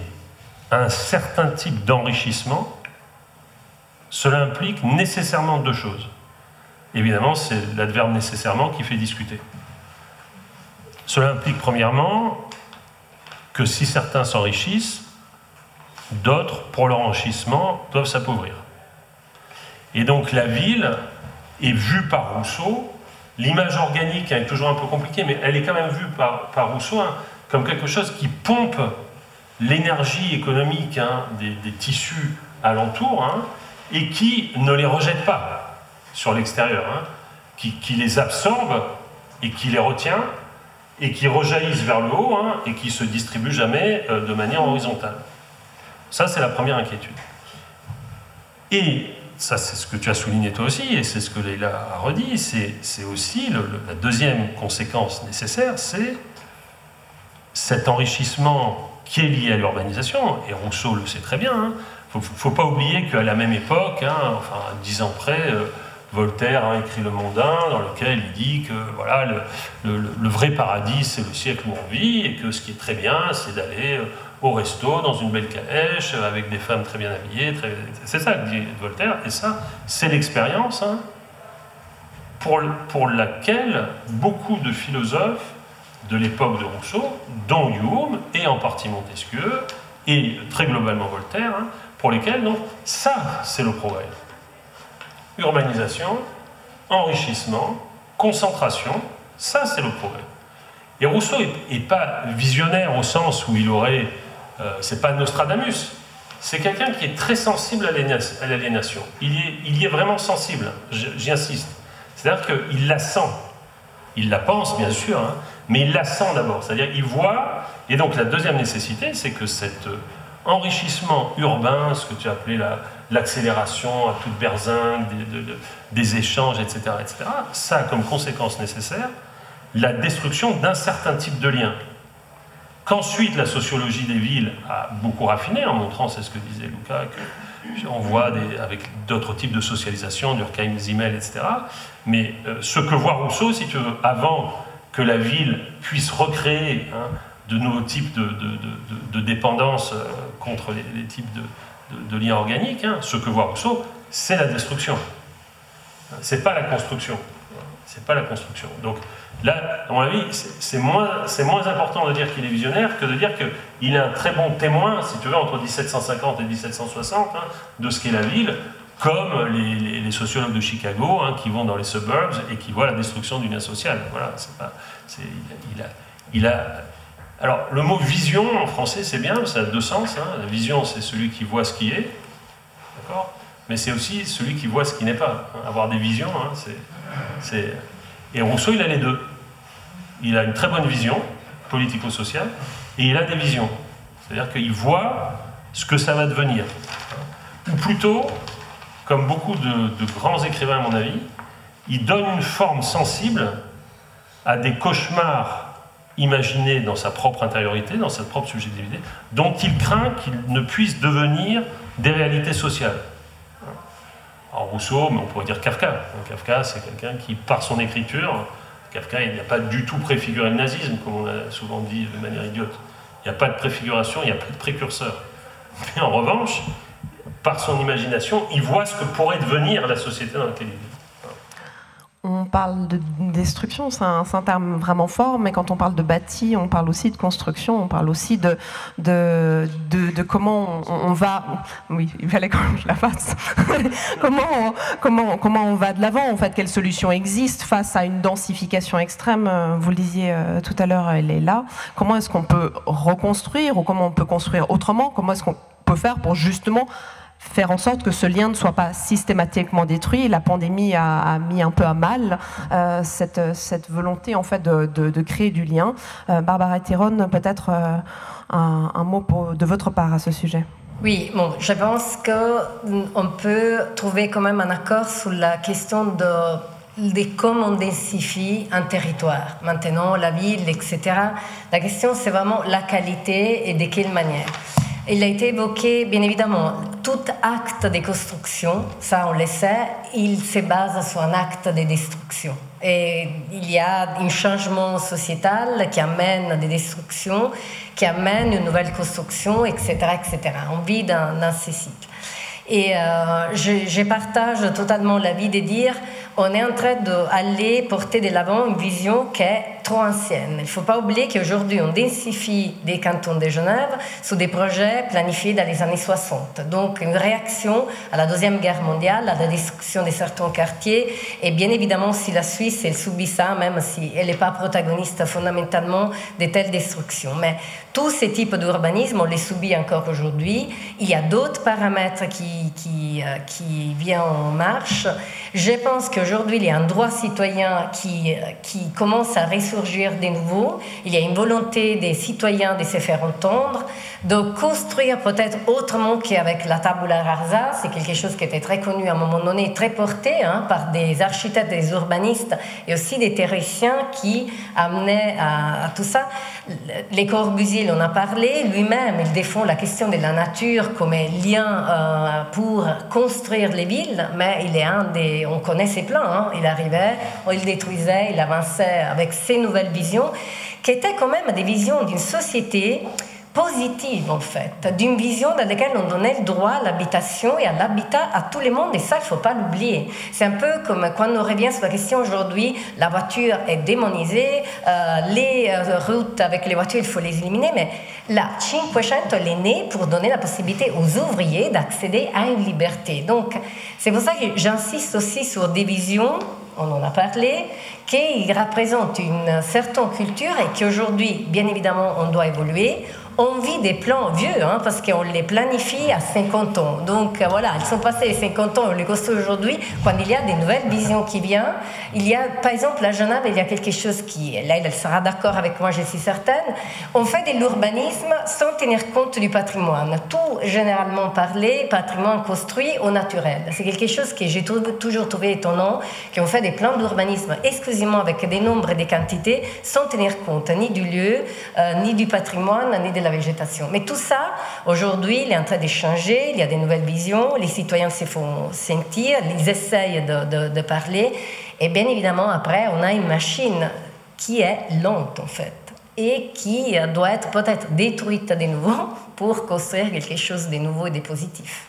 à un certain type d'enrichissement, cela implique nécessairement deux choses. Évidemment, c'est l'adverbe nécessairement qui fait discuter. Cela implique premièrement que si certains s'enrichissent, d'autres, pour leur enrichissement, doivent s'appauvrir. Et donc la ville est vue par Rousseau, l'image organique est toujours un peu compliquée, mais elle est quand même vue par, Rousseau hein, comme quelque chose qui pompe l'énergie économique hein, des, tissus alentours hein, et qui ne les rejette pas sur l'extérieur, qui, les absorbe et qui les retient et qui rejaillissent vers le haut et qui se distribuent jamais euh, de manière horizontale. Ça, c'est la première inquiétude. Et ça, c'est ce que tu as souligné toi aussi, et c'est ce que Leila a redit, c'est aussi la deuxième conséquence nécessaire, c'est cet enrichissement qui est lié à l'urbanisation, et Rousseau le sait très bien. Il hein. ne faut, pas oublier qu'à la même époque, hein, enfin dix ans près, euh, Voltaire a écrit Le Mondain, dans lequel il dit que voilà, le, vrai paradis, c'est le siècle où on vit, et que ce qui est très bien, c'est d'aller euh, au resto, dans une belle calèche, avec des femmes très bien habillées. C'est ça que dit Voltaire, et ça, c'est l'expérience hein, pour, pour laquelle beaucoup de philosophes de l'époque de Rousseau, dont Hume, et en partie Montesquieu, et très globalement Voltaire, hein, pour lesquels, donc, ça, c'est le progrès urbanisation, enrichissement, concentration, ça c'est le progrès. Et Rousseau n'est pas visionnaire au sens où il aurait, euh, c'est pas Nostradamus, c'est quelqu'un qui est très sensible à l'aliénation. Il, il, y est vraiment sensible, j'y insiste. C'est-à-dire qu'il la sent. Il la pense, bien sûr, hein, mais il la sent d'abord. C'est-à-dire qu'il voit. Et donc la deuxième nécessité, c'est que cet euh, enrichissement urbain, ce que tu as appelé la, l'accélération à toute berzingue, des, échanges, etc., etc., ça a comme conséquence nécessaire la destruction d'un certain type de lien. Qu'ensuite la sociologie des villes a beaucoup raffiné en montrant, c'est ce que disait Luca, qu'on voit avec d'autres types de socialisation, Durkheim, Zimmel, etc. Mais euh, ce que voit Rousseau, si tu avant que la ville puisse recréer hein, de nouveaux types de, dépendance euh, contre les types de, de, liens organiques, hein. ce que voit Rousseau, c'est la destruction. C'est pas la construction. C'est pas la construction. Donc là, à mon avis, c'est moins, important de dire qu'il est visionnaire que de dire qu'il est un très bon témoin, si tu veux, entre 1750 et 1760, hein, de ce qu'est la ville, comme les, sociologues de Chicago hein, qui vont dans les suburbs et qui voient la destruction du lien social. Voilà, pas, il, a, alors, le mot vision en français, c'est bien, ça a deux sens. Hein. La vision, c'est celui qui voit ce qui est, d'accord? Mais c'est aussi celui qui voit ce qui n'est pas. Avoir des visions, c'est. Et Rousseau, il a les deux. Il a une très bonne vision politico-sociale et il a des visions. C'est-à-dire qu'il voit ce que ça va devenir. Ou plutôt, comme beaucoup de, de grands écrivains, à mon avis, il donne une forme sensible à des cauchemars imaginé dans sa propre intériorité, dans sa propre subjectivité, dont il craint qu'ils ne puissent devenir des réalités sociales. En Rousseau, mais on pourrait dire Kafka. Kafka, c'est quelqu'un qui, par son écriture, Kafka, il n'y pas du tout préfiguré le nazisme, comme on a souvent dit de manière idiote. Il n'y a pas de préfiguration, il n'y a plus de précurseur. Mais en revanche, par son imagination, il voit ce que pourrait devenir la société dans laquelle il vit. On parle de destruction, c'est un, terme vraiment fort, mais quand on parle de bâti, on parle aussi de construction, on parle aussi de, comment on, va. Oui, il fallait quand je la fasse. comment, on, comment, comment on va de l'avant, en fait, quelles solutions existent face à une densification extrême Vous le disiez euh, tout à l'heure, elle est là. Comment est-ce qu'on peut reconstruire ou comment on peut construire autrement Comment est-ce qu'on peut faire pour justement faire en sorte que ce lien ne soit pas systématiquement détruit. La pandémie a, mis un peu à mal euh, cette, volonté en fait de, créer du lien. Euh, Barbara Tyrone, peut-être euh, un, mot de votre part à ce sujet. Oui, bon, je pense qu'on peut trouver quand même un accord sur la question de, de comment on densifie un territoire. Maintenant, la ville, etc. La question, c'est vraiment la qualité et de quelle manière. Il a été évoqué, bien évidemment, tout acte de construction, ça on le sait, il se base sur un acte de destruction. Et il y a un changement sociétal qui amène des destructions, qui amène une nouvelle construction, etc. etc. On vit dans, dans ces cycles. Et euh, je, je, partage totalement l'avis de dire on est en train d'aller porter de l'avant une vision qui est trop ancienne. Il ne faut pas oublier qu'aujourd'hui, on densifie des cantons de Genève sous des projets planifiés dans les années 60. Donc, une réaction à la Deuxième Guerre mondiale, à la destruction de certains quartiers. Et bien évidemment, si la Suisse, elle subit ça, même si elle n'est pas protagoniste fondamentalement de telles destructions. Mais tous ces types d'urbanisme, on les subit encore aujourd'hui. Il y a d'autres paramètres qui, qui, euh, qui viennent en marche. Je pense qu'aujourd'hui, il y a un droit citoyen qui, qui commence à ressurgir de nouveau. Il y a une volonté des citoyens de se faire entendre, de construire peut-être autrement qu'avec la tabula rasa. C'est quelque chose qui était très connu à un moment donné, très porté hein, par des architectes, des urbanistes et aussi des théoriciens qui amenaient à, tout ça. Les Corbusier, on a parlé, lui-même, il défend la question de la nature comme lien euh, pour construire les villes, mais il est un des on connaît ses plans. Hein. Il arrivait, il détruisait, il avançait avec ses nouvelles visions, qui étaient quand même des visions d'une société positive en fait, d'une vision dans laquelle on donnait le droit à l'habitation et à l'habitat à tout le monde et ça il ne faut pas l'oublier. C'est un peu comme quand on revient sur la question aujourd'hui, la voiture est démonisée, euh, les euh, routes avec les voitures il faut les éliminer, mais la Cinquecento elle est née pour donner la possibilité aux ouvriers d'accéder à une liberté. Donc c'est pour ça que j'insiste aussi sur des visions on en a parlé, qui représentent une certaine culture et qu'aujourd'hui, bien évidemment, on doit évoluer on vit des plans vieux, hein, parce qu'on les planifie à 50 ans. Donc euh, voilà, ils sont passés 50 ans, on les construit aujourd'hui, quand il y a des nouvelles visions qui viennent. Il y a, par exemple, à Genève, il y a quelque chose qui, là, elle sera d'accord avec moi, je suis certaine, on fait de l'urbanisme sans tenir compte du patrimoine. Tout, généralement parlé, patrimoine construit au naturel. C'est quelque chose que j'ai toujours trouvé étonnant, qu'on fait des plans d'urbanisme exclusivement avec des nombres et des quantités, sans tenir compte ni du lieu, euh, ni du patrimoine, ni de la Mais tout ça, aujourd'hui, il est en train de changer, il y a des nouvelles visions, les citoyens se font sentir, ils essayent de, de parler, et bien évidemment, après, on a une machine qui est lente, en fait, et qui doit être peut-être détruite de nouveau pour construire quelque chose de nouveau et de positif.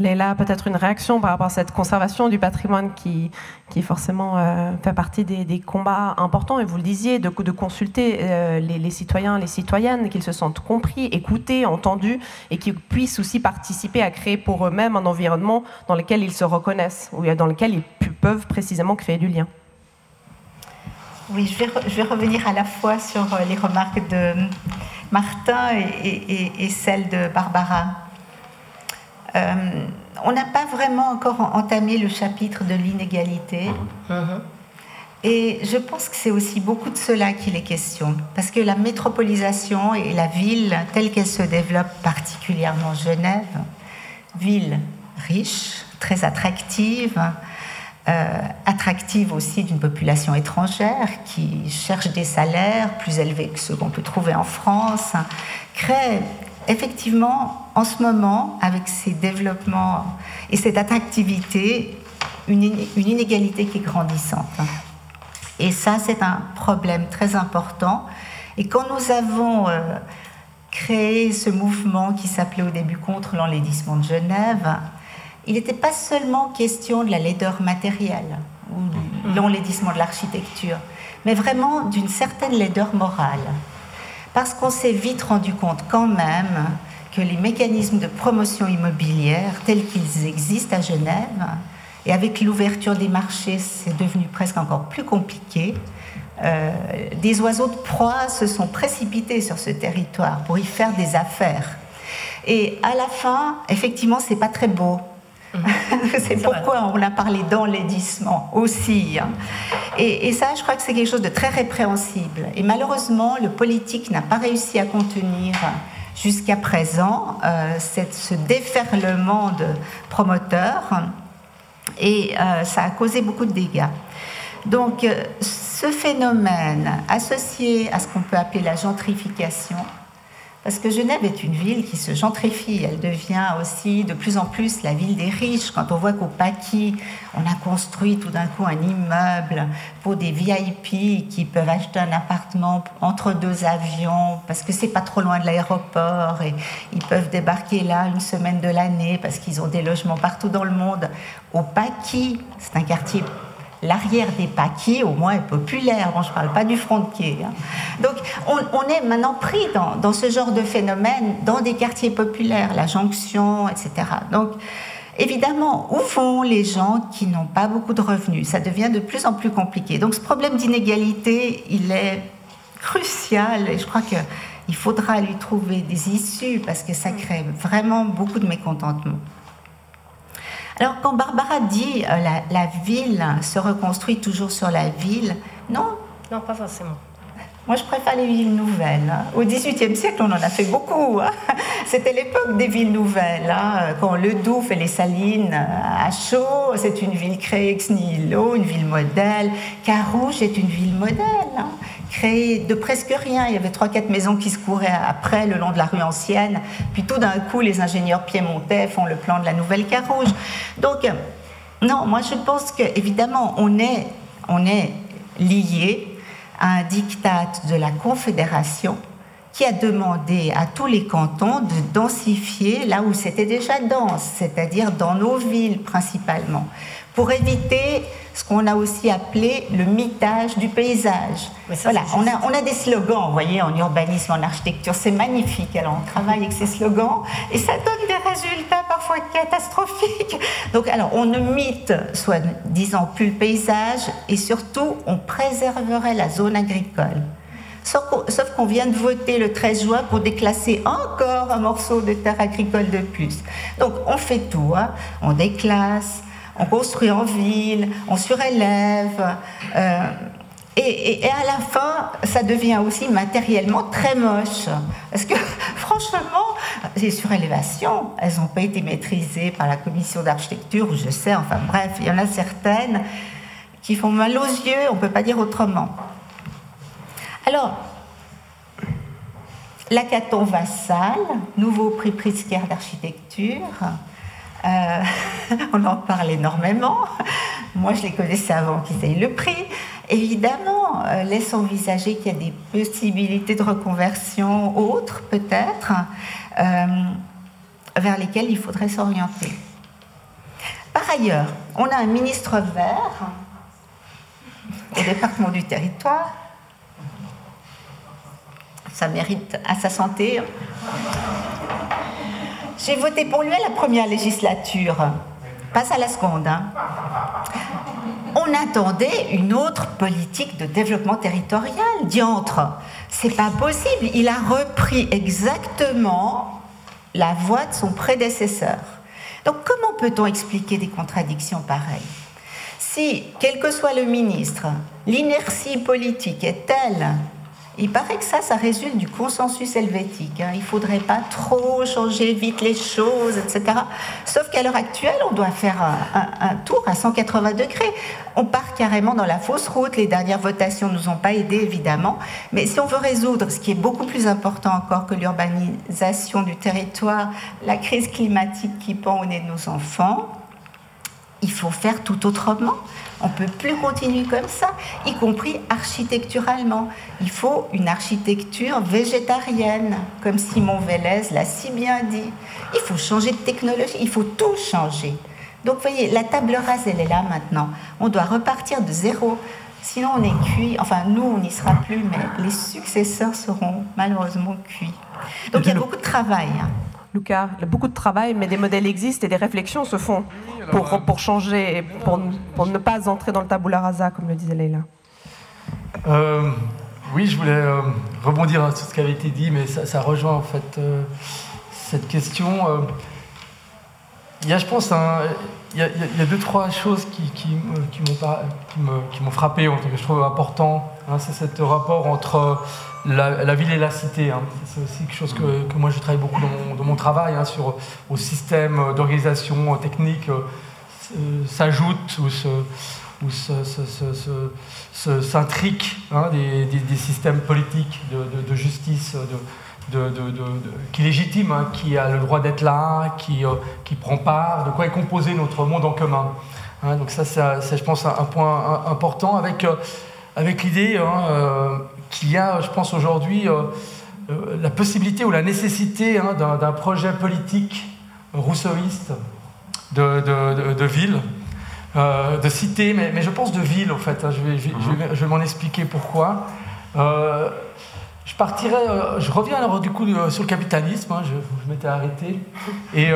Léla, peut-être une réaction par rapport à cette conservation du patrimoine qui, qui forcément euh, fait partie des, combats importants, et vous le disiez, de, consulter euh, les, les, citoyens, les citoyennes, qu'ils se sentent compris, écoutés, entendus, et qu'ils puissent aussi participer à créer pour eux-mêmes un environnement dans lequel ils se reconnaissent, ou dans lequel ils peuvent précisément créer du lien. Oui, je vais, revenir à la fois sur euh, les remarques de Martin et celles de Barbara. Euh, on n'a pas vraiment encore entamé le chapitre de l'inégalité. Mhm. Mhm. Et je pense que c'est aussi beaucoup de cela qu'il est question. Parce que la métropolisation et la ville telle qu'elle se développe, particulièrement Genève, ville riche, très attractive, euh, attractive aussi d'une population étrangère qui cherche des salaires plus élevés que ceux qu'on peut trouver en France, crée effectivement, en ce moment, avec ces développements et cette attractivité, une, inégalité qui est grandissante. Et ça, c'est un problème très important. Et quand nous avons euh, créé ce mouvement qui s'appelait au début contre l'enlaidissement de Genève, il n'était pas seulement question de la laideur matérielle ou de l'enlaidissement de l'architecture, mais vraiment d'une certaine laideur morale parce qu'on s'est vite rendu compte quand même que les mécanismes de promotion immobilière tels qu'ils existent à Genève, et avec l'ouverture des marchés, c'est devenu presque encore plus compliqué, euh, des oiseaux de proie se sont précipités sur ce territoire pour y faire des affaires. Et à la fin, effectivement, c'est pas très beau. c'est pourquoi on a parlé d'enlaidissement aussi. Hein. Et, ça, je crois que c'est quelque chose de très répréhensible. Et malheureusement, le politique n'a pas réussi à contenir jusqu'à présent euh, ce déferlement de promoteurs et euh, ça a causé beaucoup de dégâts. Donc euh, ce phénomène associé à ce qu'on peut appeler la gentrification Parce que Genève est une ville qui se gentrifie. Elle devient aussi de plus en plus la ville des riches. Quand on voit qu'au Paquis, on a construit tout d'un coup un immeuble pour des VIP qui peuvent acheter un appartement entre deux avions parce que c'est pas trop loin de l'aéroport et ils peuvent débarquer là une semaine de l'année parce qu'ils ont des logements partout dans le monde. Au Paquis, c'est un quartier l'arrière des paquis, au moins, est populaire. Bon, je ne parle pas du frontier. Hein. Donc, on, est maintenant pris dans, ce genre de phénomène dans des quartiers populaires, la jonction, etc. Donc, évidemment, où vont les gens qui n'ont pas beaucoup de revenus? Ça devient de plus en plus compliqué. Donc, ce problème d'inégalité, il est crucial et je crois qu'il faudra lui trouver des issues parce que ça crée vraiment beaucoup de mécontentement. Alors quand Barbara dit euh, la, ville se reconstruit toujours sur la ville, non? Non, pas forcément. Moi, je préfère les villes nouvelles. Hein. Au XVIIIe siècle, on en a fait beaucoup. Hein. C'était l'époque des villes nouvelles. Hein. Quand le Doubs et les Salines euh, à chaud, c'est une ville créée ex nihilo, une ville modèle. Carouge est une ville modèle créé de presque rien. Il y avait trois, quatre maisons qui se couraient après le long de la rue ancienne. Puis tout d'un coup, les ingénieurs piémontais font le plan de la nouvelle Carouge. Donc, non, moi je pense qu'évidemment, on est, on est lié à un diktat de la Confédération qui a demandé à tous les cantons de densifier là où c'était déjà dense, c'est-à-dire dans nos villes principalement, pour éviter ce qu'on a aussi appelé le mitage du paysage. voilà, on a, on a des slogans, vous voyez, en urbanisme, en architecture, c'est magnifique. Alors on travaille avec ces slogans et ça donne des résultats parfois catastrophiques. Donc alors on ne mythe, soit disant plus le paysage et surtout on préserverait la zone agricole. Sauf qu'on vient de voter le 13 juin pour déclasser encore un morceau de terre agricole de plus. Donc on fait tout, hein. on déclasse, on construit en ville, on surélève. Euh, et, à la fin, ça devient aussi matériellement très moche. Parce que franchement, les surélévations, elles n'ont pas été maîtrisées par la commission d'architecture, ou je sais, enfin bref, il y en a certaines qui font mal aux yeux, on ne peut pas dire autrement. Alors, l'Acaton Vassal, nouveau prix Pritzker d'architecture, euh, on en parle énormément. Moi, je les connaissais avant qu'ils aient le prix. Évidemment, euh, laisse envisager qu'il y a des possibilités de reconversion autres, peut-être, euh, vers lesquelles il faudrait s'orienter. Par ailleurs, on a un ministre vert au département du territoire. Ça mérite à sa santé. J'ai voté pour lui à la première législature, pas à la seconde. Hein. On attendait une autre politique de développement territorial, diantre. C'est pas possible. Il a repris exactement la voie de son prédécesseur. Donc comment peut-on expliquer des contradictions pareilles? Si, quel que soit le ministre, l'inertie politique est telle il paraît que ça, ça résulte du consensus helvétique. Hein. Il ne faudrait pas trop changer vite les choses, etc. Sauf qu'à l'heure actuelle, on doit faire un, tour à 180 degrés. On part carrément dans la fausse route. Les dernières votations ne nous ont pas aidés, évidemment. Mais si on veut résoudre ce qui est beaucoup plus important encore que l'urbanisation du territoire, la crise climatique qui pend au nez de nos enfants, il faut faire tout autrement. On ne peut plus continuer comme ça, y compris architecturalement. Il faut une architecture végétarienne, comme Simon Vélez l'a si bien dit. Il faut changer de technologie, il faut tout changer. Donc vous voyez, la table rase, elle est là maintenant. On doit repartir de zéro. Sinon, on est cuit. Enfin, nous, on n'y sera plus, mais les successeurs seront malheureusement cuits. Donc il y a beaucoup de travail. Hein. Lucas, il y a beaucoup de travail, mais des modèles existent et des réflexions se font pour, euh, pour changer, pour, pour ne pas entrer dans le tabula rasa, comme le disait Leila. Euh, oui, je voulais euh, rebondir sur ce qui avait été dit, mais ça, rejoint en fait cette question. il y a, je pense, il, y a, deux, trois choses qui, qui, qui m'ont frappé, que je trouve important. Hein, c'est ce rapport entre la, ville et la cité. Hein. C'est aussi quelque chose que, que, moi je travaille beaucoup dans mon, dans mon travail, hein, sur, au système d'organisation technique euh, euh, s'ajoute ou se, ou s'intrique hein, des, des, systèmes politiques de, de, justice, qui légitime, hein, qui a le droit d'être là, qui, qui prend part, de quoi est composé notre monde en commun. Hein, donc ça, c'est, je pense, un, point important avec, avec l'idée qu'il y a, je pense, aujourd'hui la possibilité ou la nécessité d'un, projet politique rousseauiste de, ville euh, de cité, mais, je pense de ville en fait. Hein. je, vais, m'en expliquer pourquoi. Euh, je euh, reviens alors du coup sur le capitalisme, hein, je, m'étais arrêté. Et,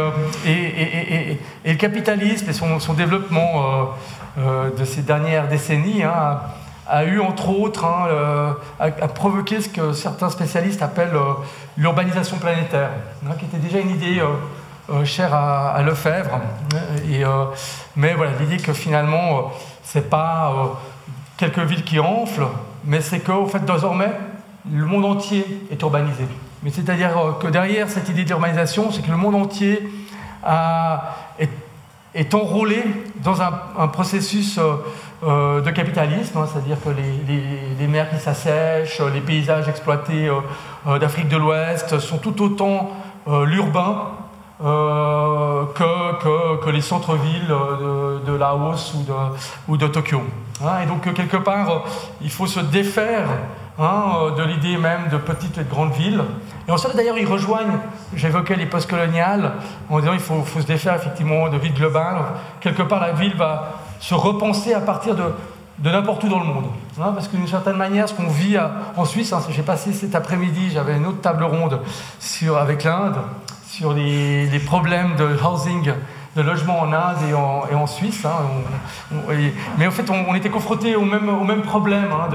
le capitalisme et son, développement de ces dernières décennies hein, a, eu entre autres, a, provoqué ce que certains spécialistes appellent l'urbanisation planétaire, qui était déjà une idée euh, cher à, Lefebvre. Euh, mais voilà, l'idée que finalement, euh, c'est pas quelques villes qui enflent, mais c'est qu'au fait, désormais, le monde entier est urbanisé. Mais c'est-à-dire que derrière cette idée d'urbanisation, c'est que le monde entier est, enrôlé dans un, processus de capitalisme, hein, c'est-à-dire que les, mers qui s'assèchent, les paysages exploités d'Afrique de l'Ouest sont tout autant l'urbain euh, que, les centres-villes de, Laos ou de, de Tokyo. Hein. et donc, quelque part, il faut se défaire hein, de l'idée même de petites et de grandes villes. Et ensuite, d'ailleurs, ils rejoignent, j'évoquais les postcoloniales, en disant qu'il faut, faut, se défaire effectivement de villes globales. Quelque part, la ville va se repenser à partir de, de n'importe où dans le monde. Hein, parce que d'une certaine manière, ce qu'on vit en Suisse, j'ai passé cet après-midi, j'avais une autre table ronde avec l'Inde, sur les, problèmes de housing, de logement en Inde et en, Suisse. Hein. mais en fait, on, était confrontés au même, problème hein,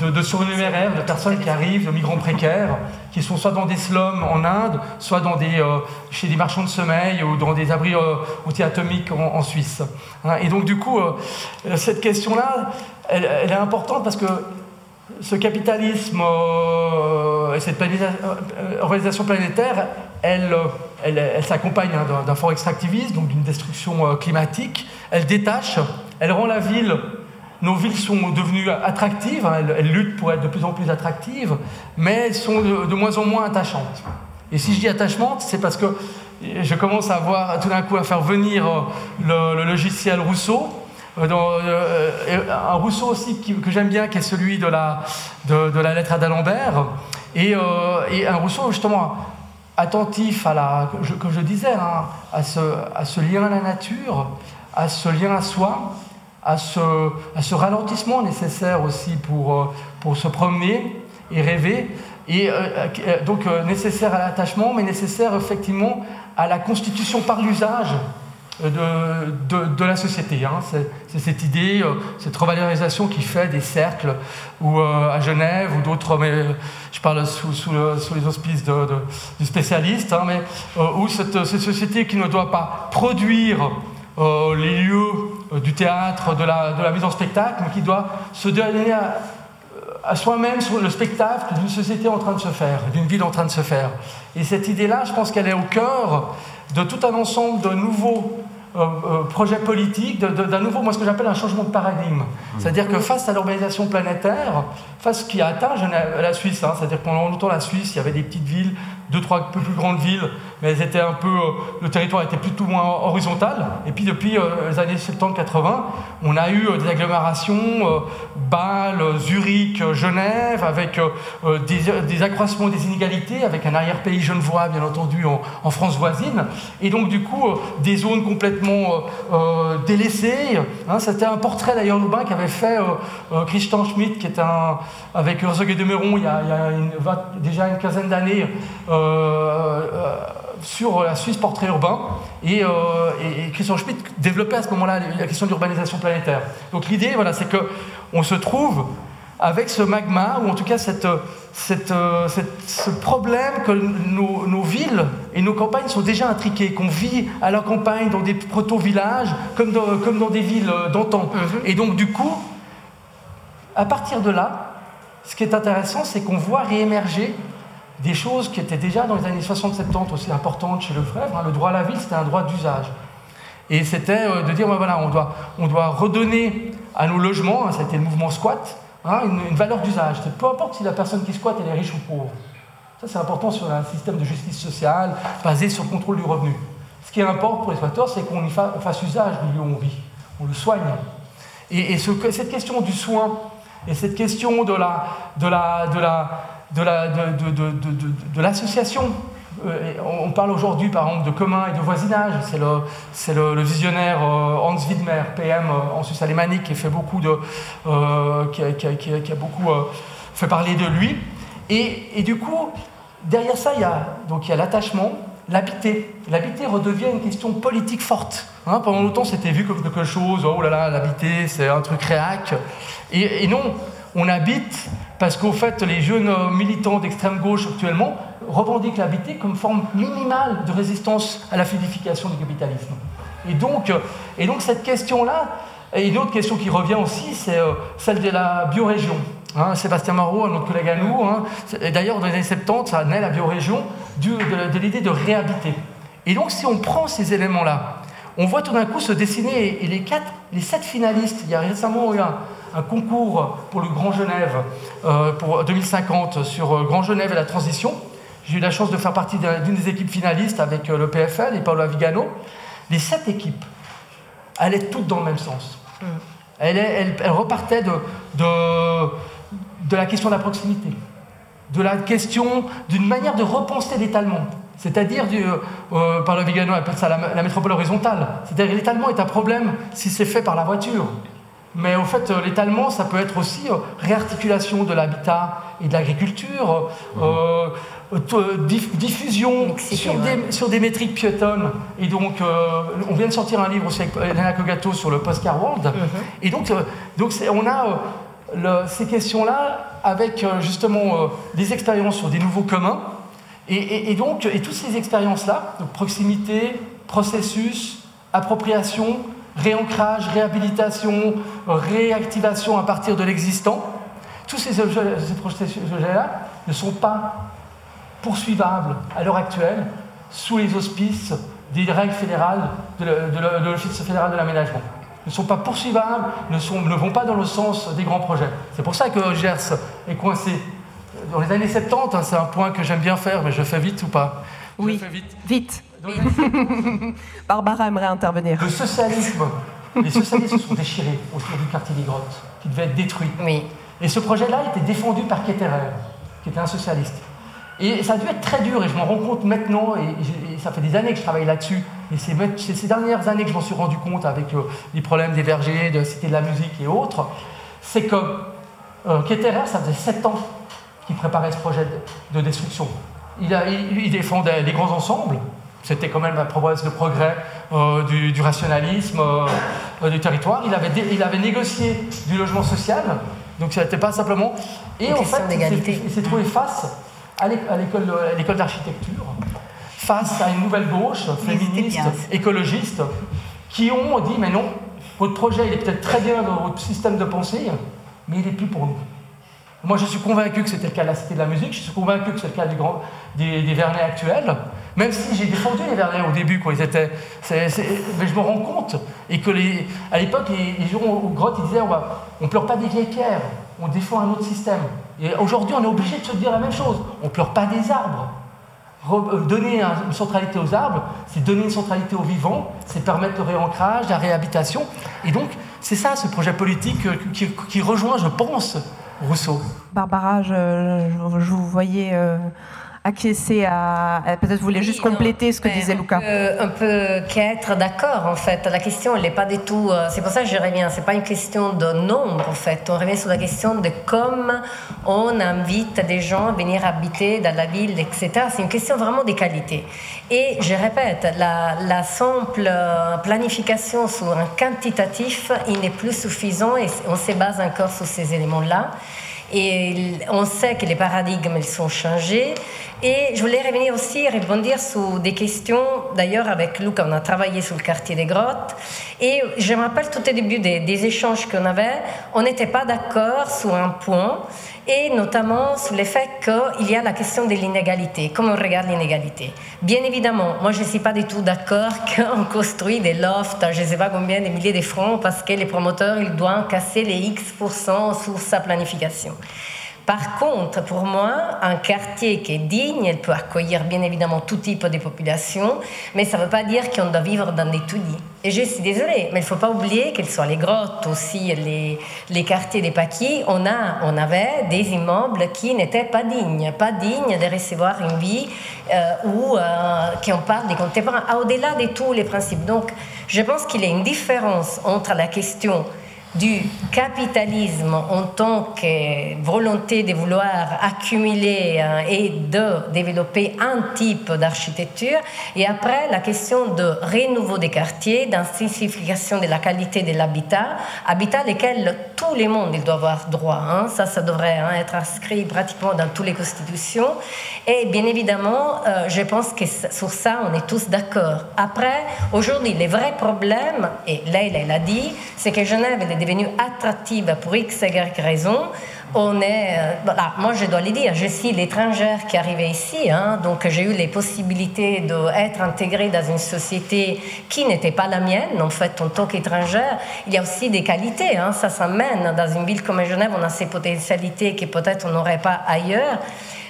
de, de, surnuméraire, de personnes qui arrivent, de migrants précaires, qui sont soit dans des slums en Inde, soit dans des, euh, chez des marchands de sommeil ou dans des abris euh, anti-atomiques en, Suisse. Hein. et donc, du coup, euh, cette question-là, elle, est importante parce que ce capitalisme et cette organisation planétaire, elle, elle, s'accompagne hein, d'un fort extractivisme, donc d'une destruction euh, climatique. Elle détache, elle rend la ville, nos villes sont devenues attractives, hein, elles, luttent pour être de plus en plus attractives, mais elles sont de, moins en moins attachantes. Et si je dis attachante, c'est parce que je commence à voir tout d'un coup à faire venir euh, le, logiciel Rousseau, euh, dans, un Rousseau aussi que j'aime bien, qui est celui de la, lettre à d'Alembert, et, un Rousseau justement attentif à la, je disais, hein, à, ce, lien à la nature, à ce lien à soi, à ce, ralentissement nécessaire aussi pour, euh, se promener et rêver, et euh, euh, donc nécessaire à l'attachement, mais nécessaire effectivement à la constitution par l'usage de, de, la société. Hein. C'est cette idée, euh, cette revalorisation qui fait des cercles ou euh, à Genève ou d'autres, mais je parle sous, les auspices du spécialiste, hein, mais euh, où cette, société qui ne doit pas produire les lieux du théâtre, de la, de mise en spectacle, mais qui doit se donner à, à soi-même sur le spectacle d'une société en train de se faire, d'une ville en train de se faire. Et cette idée-là, je pense qu'elle est au cœur de tout un ensemble de nouveaux euh, euh, projet politique, d'un nouveau, moi ce que j'appelle un changement de paradigme. Mmh. C'est-à-dire que face à l'urbanisation planétaire, face qui a atteint la Suisse, hein, c'est-à-dire que pendant longtemps la Suisse, il y avait des petites villes, deux, trois plus grandes villes, mais elles étaient un peu, euh, le territoire était plutôt moins horizontal. Et puis depuis les années 70-80, on a eu des agglomérations, Bâle, Zurich, Genève, avec des, accroissements des inégalités, avec un arrière-pays genevois, bien entendu, en, France voisine. Et donc du coup, des zones complètement euh, euh, délaissé. Hein, c'était un portrait d'ailleurs urbain qu'avait fait euh, Christian Schmitt, qui est un, avec Herzog et Demeron il y a, déjà une quinzaine d'années sur la Suisse portrait urbain. Et, Christian Schmitt développait à ce moment-là la question de l'urbanisation planétaire. Donc l'idée, voilà, c'est qu'on se trouve avec ce magma, ou en tout cas cette, euh, ce problème que nos, villes et nos campagnes sont déjà intriquées, qu'on vit à la campagne dans des proto-villages comme dans, comme dans des villes euh, d'antan. Mhm. Et donc du coup, à partir de là, ce qui est intéressant, c'est qu'on voit réémerger des choses qui étaient déjà dans les années 60-70 aussi importantes chez Lefebvre. Hein. Le droit à la ville, c'était un droit d'usage. Et c'était euh, de dire, voilà, on doit, on doit redonner à nos logements, hein, ça a été le mouvement squat, Hein, une, valeur d'usage. Peu importe si la personne qui squatte elle est riche ou pauvre. Ça, c'est important sur un système de justice sociale basé sur le contrôle du revenu. Ce qui importe pour l'exploiteur, c'est qu'on fasse usage du lieu où on vit, on le soigne. Et, cette question du soin et cette question de la, de la, de la, de la, de, de, de l'association euh, on parle aujourd'hui par exemple de commun et de voisinage. C'est le, visionnaire euh, Hans Widmer, PM euh, en Suisse alémanique, qui, a, beaucoup fait parler de lui. Et, du coup, derrière ça, il y a, il y a l'attachement, l'habiter. L'habiter redevient une question politique forte. Hein, pendant longtemps, c'était vu comme quelque chose, oh là là, l'habiter, c'est un truc réac. Et non, on habite parce qu'au fait, les jeunes militants d'extrême gauche actuellement revendique l'habité comme forme minimale de résistance à la fluidification du capitalisme. Et donc, euh, et donc cette question-là, et une autre question qui revient aussi, c'est euh, celle de la biorégion. Hein, Sébastien Marot, un autre collègue à nous, hein, et d'ailleurs dans les années 70, ça naît la biorégion de, de, l'idée de réhabiter. Et donc si on prend ces éléments-là, on voit tout d'un coup se dessiner, et les, quatre, les sept finalistes, il y a récemment eu un, un concours pour le Grand Genève euh, pour 2050 sur Grand Genève et la transition, j'ai eu la chance de faire partie d'une des équipes finalistes avec euh, le PFL et Paolo Avigano. Les sept équipes allaient toutes dans le même sens. Mm. Elles, repartaient de, de, la question de la proximité, de la question d'une manière de repenser l'étalement. C'est-à-dire, euh, euh Paolo Vigano appelle ça la, la métropole horizontale. C'est-à-dire l'étalement est un problème si c'est fait par la voiture. Mais au fait, euh, l'étalement, ça peut être aussi réarticulation de l'habitat et de l'agriculture. Euh, diffusion sur, des, sur, des, métriques piétonnes. Et donc, on vient de sortir un livre aussi avec Elena Kogato sur le Postcard World. Mhm. Et donc, donc on a ces questions-là avec justement des expériences sur des nouveaux communs. Et, donc, toutes ces expériences-là, proximité, processus, appropriation, réancrage, réhabilitation, réactivation à partir de l'existant, tous ces objets-là ne sont pas poursuivables à l'heure actuelle sous les auspices des règles fédérales de l'Office fédéral de l'aménagement. Ne sont pas poursuivables, ne, ne, vont pas dans le sens des grands projets. C'est pour ça que Gers est coincé. Dans les années 70, hein, c'est un point que j'aime bien faire, mais je fais vite ou pas? Oui, vite. vite. Barbara aimerait intervenir. Le socialisme, les socialistes se sont déchirés autour du quartier des Grottes, qui devait être détruit. Oui. Et ce projet-là était défendu par Ketterer, qui était un socialiste. Et ça a dû être très dur, et je m'en rends compte maintenant, et, ça fait des années que je travaille là-dessus, et c'est ces dernières années que je m'en suis rendu compte avec euh, les problèmes des vergers, de la Cité de la musique et autres, c'est que euh, Ketterer, ça faisait sept ans qu'il préparait ce projet de, destruction. Il, il, défendait les grands ensembles, c'était quand même la promesse de progrès euh, du, rationalisme du territoire. Il avait, il avait négocié du logement social, donc ça n'était pas simplement... Et en fait, il s'est trouvé face à l'école d'architecture face à une nouvelle gauche féministe, écologiste, qui ont dit mais non, votre projet il est peut-être très bien dans votre système de pensée, mais il n'est plus pour nous. Moi, je suis convaincu que c'était le cas de la Cité de la Musique, je suis convaincu que c'est le cas du grand, des, des, Vernets actuels, même si j'ai défendu les Vernets au début, quoi, ils étaient, mais je me rends compte, et que les, à l'époque, les, gens aux grottes, ils disaient on ne pleure pas des vieilles pierres, on défend un autre système. Et aujourd'hui, on est obligé de se dire la même chose. On ne pleure pas des arbres. Euh, donner une centralité aux arbres, c'est donner une centralité aux vivants, c'est permettre le réancrage, la réhabilitation. Et donc, c'est ça ce projet politique euh, qui, rejoint, je pense, Rousseau. Barbara, je, vous voyais euh, acquiescer à. Peut-être vous voulez juste compléter ce que disait Lucas. Un peu, qu'être d'accord, en fait. La question, elle n'est pas du tout. Euh, c'est pour ça que je reviens. C'est pas une question de nombre, en fait. On revient sur la question de comment on invite des gens à venir habiter dans la ville, etc. C'est une question vraiment des qualités. Et je répète, la, la simple euh, planification sur un quantitatif, il n'est plus suffisant et on se base encore sur ces éléments-là. Et on sait que les paradigmes ils sont changés. Et je voulais revenir aussi, rebondir sur des questions. D'ailleurs, avec Luc, on a travaillé sur le quartier des grottes. Et je me rappelle tout au début des, échanges qu'on avait, on n'était pas d'accord sur un point et notamment sur le fait qu'il y a la question de l'inégalité, comment on regarde l'inégalité. Bien évidemment, moi je ne suis pas du tout d'accord qu'on construit des lofts je ne sais pas combien de milliers de francs parce que les promoteurs ils doivent casser les X% sur sa planification. Par contre, pour moi, un quartier qui est digne, elle peut accueillir bien évidemment tout type de population, mais ça ne veut pas dire qu'on doit vivre dans des tunnels. Et je suis désolée, mais il ne faut pas oublier qu'elles soient les grottes, aussi les, quartiers des paquis, on, a, on avait des immeubles qui n'étaient pas dignes, pas dignes de recevoir une vie euh, où euh, qui on parle des contemporains, au-delà de tous les principes. Donc, je pense qu'il y a une différence entre la question du capitalisme en tant que volonté de vouloir accumuler euh, et de développer un type d'architecture, et après la question de renouveau des quartiers, d'intensification de la qualité de l'habitat, habitat lequel tout le monde il doit avoir droit. Hein. Ça, ça devrait hein, être inscrit pratiquement dans toutes les constitutions. Et bien évidemment, euh, je pense que sur ça, on est tous d'accord. Après, aujourd'hui, les vrais problèmes, et Leila l'a dit, c'est que Genève est devenue attractive pour x, y raison, on est, euh, voilà, moi je dois le dire, je suis l'étrangère qui arrivée ici, hein, donc j'ai eu les possibilités d'être intégrée dans une société qui n'était pas la mienne, en fait, en tant qu'étrangère. Il y a aussi des qualités, hein, ça s'amène. Dans une ville comme Genève, on a ces potentialités que peut-être on n'aurait pas ailleurs.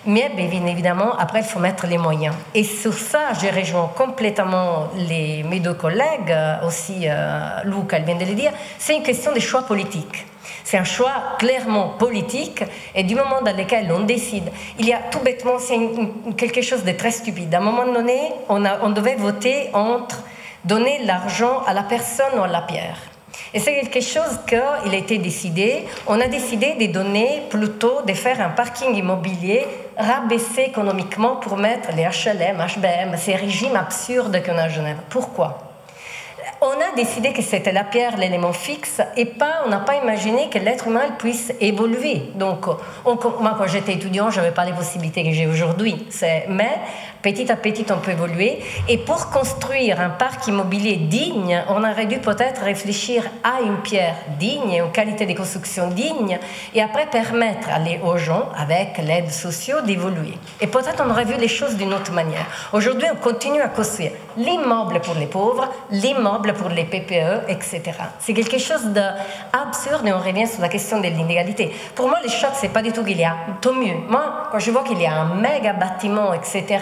Mais bien évidemment, après, il faut mettre les moyens. Et sur ça, je rejoins complètement les, mes deux collègues, euh, aussi euh, Luc, elle vient de le dire, c'est une question de choix politique. C'est un choix clairement politique et du moment dans lequel on décide, il y a tout bêtement, c'est quelque chose de très stupide. À un moment donné, on, a, on devait voter entre donner l'argent à la personne ou à la pierre. Et c'est quelque chose qui a été décidé. On a décidé de donner plutôt, de faire un parking immobilier rabaissé économiquement pour mettre les HLM, HBM, ces régimes absurdes qu'on a à Genève. Pourquoi? On a décidé que c'était la pierre l'élément fixe et pas, on n'a pas imaginé que l'être humain puisse évoluer. Donc, moi, quand j'étais étudiant, je n'avais pas les possibilités que j'ai aujourd'hui. Mais petit à petit, on peut évoluer. Et pour construire un parc immobilier digne, on aurait dû peut-être réfléchir à une pierre digne, une qualité de construction digne, et après permettre aux gens, avec l'aide sociale, d'évoluer. Et peut-être on aurait vu les choses d'une autre manière. Aujourd'hui, on continue à construire l'immeuble pour les pauvres, l'immeuble pour les PPE, etc. C'est quelque chose d'absurde et on revient sur la question de l'inégalité. Pour moi, les chocs, c'est pas du tout qu'il y a, tant mieux. Moi, quand je vois qu'il y a un méga bâtiment, etc.,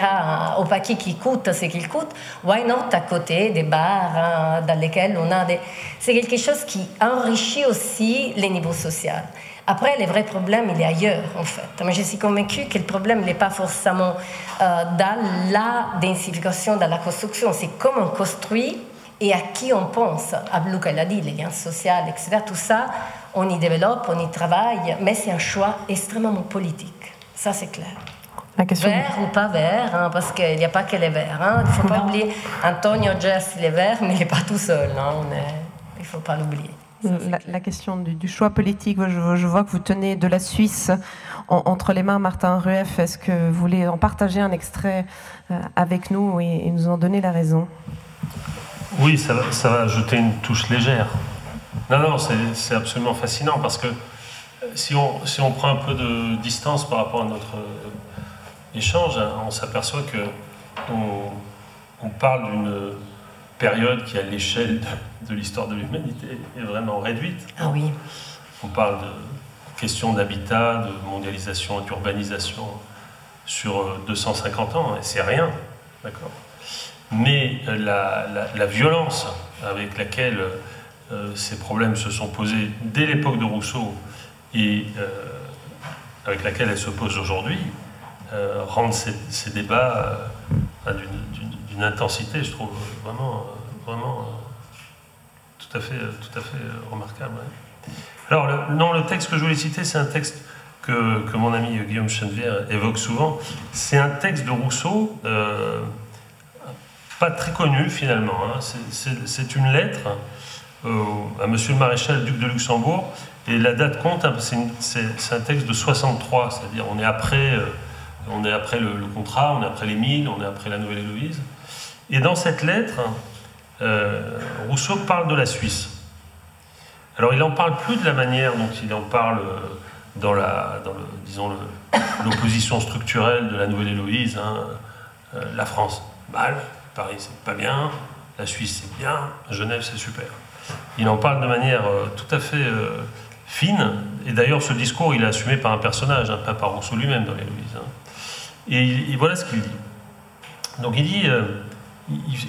au paquet qui coûte ce qu'il coûte, why not à côté des bars hein, dans lesquels on a des... C'est quelque chose qui enrichit aussi les niveaux sociaux. Après, les vrais problèmes, il est ailleurs, en fait. Mais je suis convaincue que le problème n'est pas forcément euh, dans la densification, dans la construction. C'est comment on construit et à qui on pense. Ablouk, elle a dit, les liens sociaux, etc. Tout ça, on y développe, on y travaille, mais c'est un choix extrêmement politique. Ça, c'est clair. La question vert ou pas vert, hein, parce qu'il n'y a pas que les verts. Hein. Il ne faut pas oublier, Antonio Jess, il est vert, mais il n'est pas tout seul. Hein. Il ne faut pas l'oublier. La, question du, choix politique, je, vois que vous tenez de la Suisse entre les mains, Martin Rueff. Est-ce que vous voulez en partager un extrait euh, avec nous? Et, nous en donner la raison Oui, ça, ça, va ajouter une touche légère. Non, non, c'est absolument fascinant parce que si on, si on prend un peu de distance par rapport à notre échange, hein, on s'aperçoit que on, parle d'une période qui, à l'échelle de, l'histoire de l'humanité, est vraiment réduite. Ah oui. On parle de questions d'habitat, de mondialisation et d'urbanisation sur 250 ans, et c'est rien, d'accord? Mais la, violence avec laquelle euh, ces problèmes se sont posés dès l'époque de Rousseau et euh, avec laquelle elles se posent aujourd'hui, euh, rendre ces, débats euh, d'une intensité, je trouve vraiment, vraiment euh, tout à fait, tout à fait remarquable. Alors, le, non, le texte que je voulais citer, c'est un texte que, que, mon ami Guillaume Chenevière évoque souvent. C'est un texte de Rousseau, pas très connu finalement. Hein. C'est une lettre à Monsieur le maréchal duc de Luxembourg, et la date compte, hein, c'est un texte de 63, c'est-à-dire on est après on est après le, contrat, on est après les mines, on est après la Nouvelle-Héloïse. Et dans cette lettre, euh, Rousseau parle de la Suisse. Alors il n'en parle plus de la manière dont il en parle euh, dans la, dans le, disons l'opposition structurelle de la Nouvelle-Héloïse. Hein. Euh, la France, mal, Paris c'est pas bien, la Suisse c'est bien, Genève c'est super. Il en parle de manière tout à fait fine. Et d'ailleurs, ce discours, il est assumé par un personnage, hein, pas par Rousseau lui-même dans l'Héloïse. Hein. Et, voilà ce qu'il dit. Donc il dit, euh,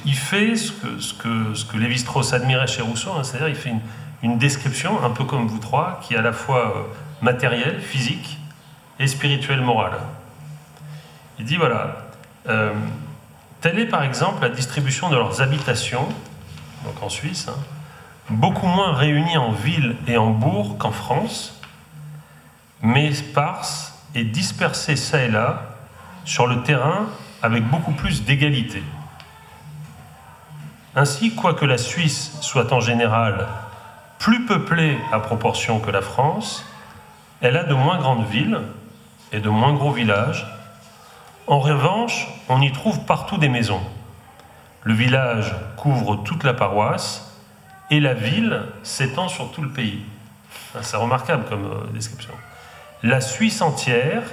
il, fait ce que, ce Lévi-Strauss admirait chez Rousseau, hein, c'est-à-dire il fait une, description, un peu comme vous trois, qui est à la fois euh, matérielle, physique et spirituelle, morale. Il dit voilà, euh, telle est par exemple la distribution de leurs habitations, donc en Suisse, beaucoup moins réunies en ville et en bourg qu'en France, mais sparses et dispersées çà et là sur le terrain avec beaucoup plus d'égalité. Ainsi, quoique la Suisse soit en général plus peuplée à proportion que la France, elle a de moins grandes villes et de moins gros villages. En revanche, on y trouve partout des maisons. Le village couvre toute la paroisse et la ville s'étend sur tout le pays. C'est remarquable comme euh, description. La Suisse entière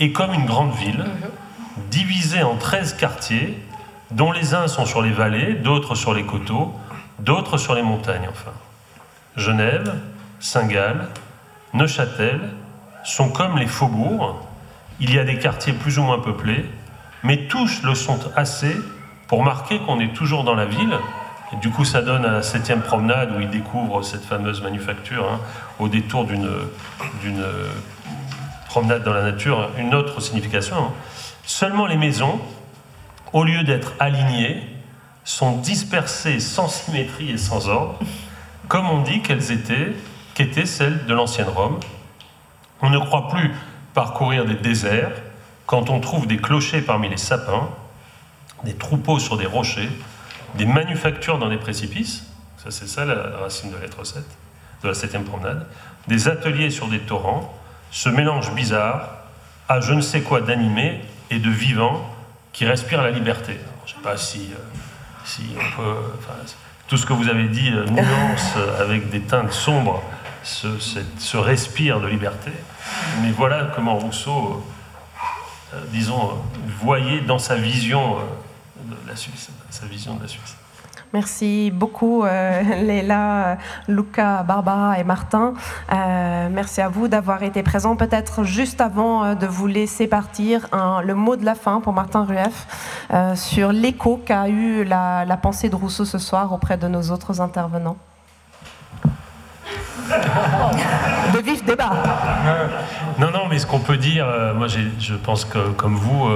est comme une grande ville, mhm. divisée en 13 quartiers, dont les uns sont sur les vallées, d'autres sur les coteaux, d'autres sur les montagnes, enfin. Genève, Saint-Gall, Neuchâtel sont comme les faubourgs. Il y a des quartiers plus ou moins peuplés, mais tous le sont assez pour marquer qu'on est toujours dans la ville et du coup, ça donne à la septième promenade où il découvre cette fameuse manufacture, hein, au détour d'une promenade dans la nature, une autre signification. Hein. Seulement les maisons, au lieu d'être alignées, sont dispersées sans symétrie et sans ordre, comme on dit qu'elles étaient, qu'étaient celles de l'ancienne Rome. On ne croit plus parcourir des déserts quand on trouve des clochers parmi les sapins, des troupeaux sur des rochers, des manufactures dans des précipices, ça c'est ça la racine de la lettre 7, de la septième promenade, des ateliers sur des torrents, ce mélange bizarre à je ne sais quoi d'animé et de vivant qui respire la liberté. je ne sais pas si, euh, on peut... tout ce que vous avez dit, euh, nuance avec des teintes sombres, ce, respire de liberté. Mais voilà comment Rousseau, euh, disons, voyait dans sa vision de la Suisse sa vision de la Suisse. Merci beaucoup, euh, Léla, Luca, Barbara et Martin. Euh, merci à vous d'avoir été présents. Peut-être juste avant euh, de vous laisser partir, le mot de la fin pour Martin Rueff sur l'écho qu'a eu la, pensée de Rousseau ce soir auprès de nos autres intervenants. de vif débat. Non, non, mais ce qu'on peut dire, moi je pense que comme vous,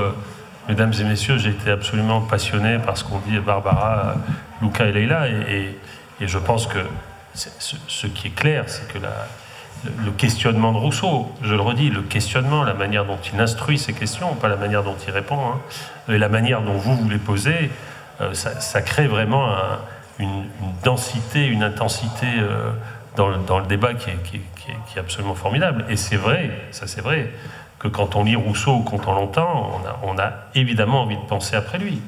Mesdames et messieurs, j'ai été absolument passionné par ce qu'ont dit Barbara, Luca et Leila, et, je pense que ce, qui est clair, c'est que le questionnement de Rousseau, je le redis, le questionnement, la manière dont il instruit ces questions, pas la manière dont il répond, hein, et la manière dont vous vous les posez, euh, ça, crée vraiment une, densité, une intensité euh, dans, le, débat qui est, qui est absolument formidable. Et c'est vrai, ça c'est vrai, que quand on lit Rousseau ou quand on l'entend, on a, évidemment envie de penser après lui,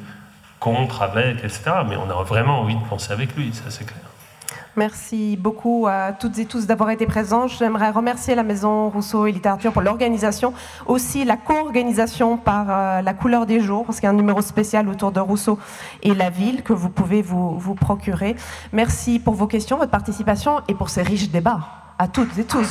contre, avec, etc. Mais on a vraiment envie de penser avec lui, ça c'est clair. Merci beaucoup à toutes et tous d'avoir été présents. J'aimerais remercier la Maison Rousseau et Littérature pour l'organisation, aussi la co-organisation par euh, La couleur des jours, parce qu'il y a un numéro spécial autour de Rousseau et la ville que vous pouvez vous, vous procurer. Merci pour vos questions, votre participation et pour ces riches débats. À toutes et tous.